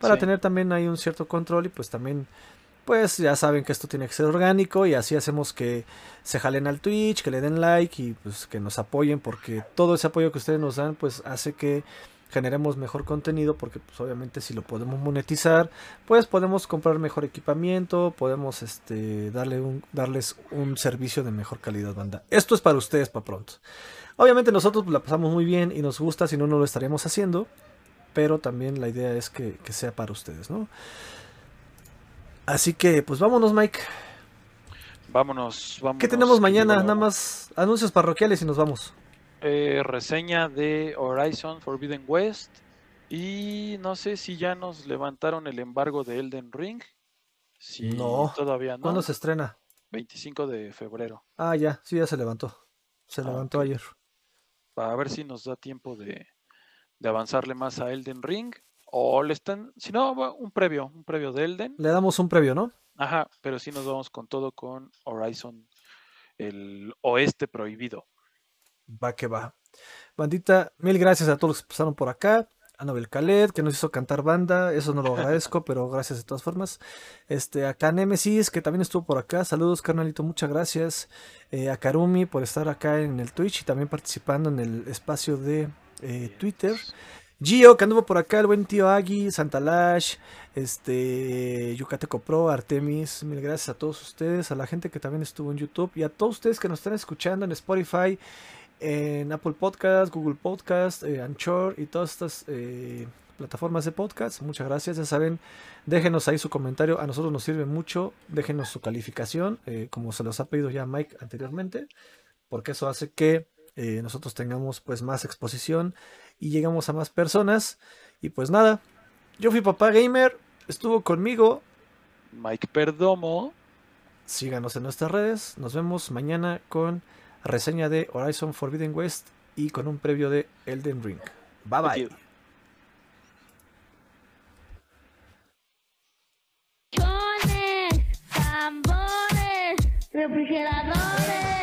Para Sí. tener también ahí un cierto control y pues también, pues ya saben que esto tiene que ser orgánico y así hacemos que se jalen al Twitch, que le den like y pues que nos apoyen porque todo ese apoyo que ustedes nos dan pues hace que generemos mejor contenido porque pues obviamente si lo podemos monetizar pues podemos comprar mejor equipamiento podemos este darle un darles un servicio de mejor calidad banda. Esto es para ustedes para pronto. Obviamente nosotros pues, la pasamos muy bien y nos gusta si no no lo estaríamos haciendo pero también la idea es que, que sea para ustedes no así que pues vámonos Mike. Vámonos, vámonos. ¿qué tenemos mañana? nada más anuncios parroquiales y nos vamos eh, reseña de Horizon Forbidden West. Y no sé si ya nos levantaron el embargo de Elden Ring. Si No. todavía no. ¿cuándo se estrena? 25 de febrero. ah ya sí ya se levantó se Ah, levantó ayer Para ver si nos da tiempo de, de avanzarle más a Elden Ring. O le están. Si no, un previo. Un previo de Elden. le damos un previo no Ajá, pero sí nos vamos con todo con Horizon. El oeste prohibido. Va que va. Bandita, mil gracias a todos los que pasaron por acá. Anabel Khaled, que nos hizo cantar banda, eso no lo agradezco, pero gracias de todas formas. Este, acá Nemesis, que también estuvo por acá, saludos carnalito, muchas gracias. Eh, a Karumi por estar acá en el Twitch y también participando en el espacio de eh, Twitter. Gio, que anduvo por acá, el buen tío Agui, Santalash, este, Yucateco Pro, Artemis, mil gracias a todos ustedes, a la gente que también estuvo en YouTube y a todos ustedes que nos están escuchando en Spotify, en Apple Podcast, Google Podcast, eh, Anchor y todas estas eh, plataformas de podcast. Muchas gracias, ya saben, déjenos ahí su comentario, a nosotros nos sirve mucho, déjenos su calificación, eh, como se los ha pedido ya Mike anteriormente, porque eso hace que nosotros tengamos pues más exposición y llegamos a más personas. Y pues nada, yo fui papá gamer, estuvo conmigo. Mike Perdomo. Síganos en nuestras redes. Nos vemos mañana con reseña de Horizon Forbidden West y con un previo de Elden Ring. Bye bye. Tambores, refrigeradores.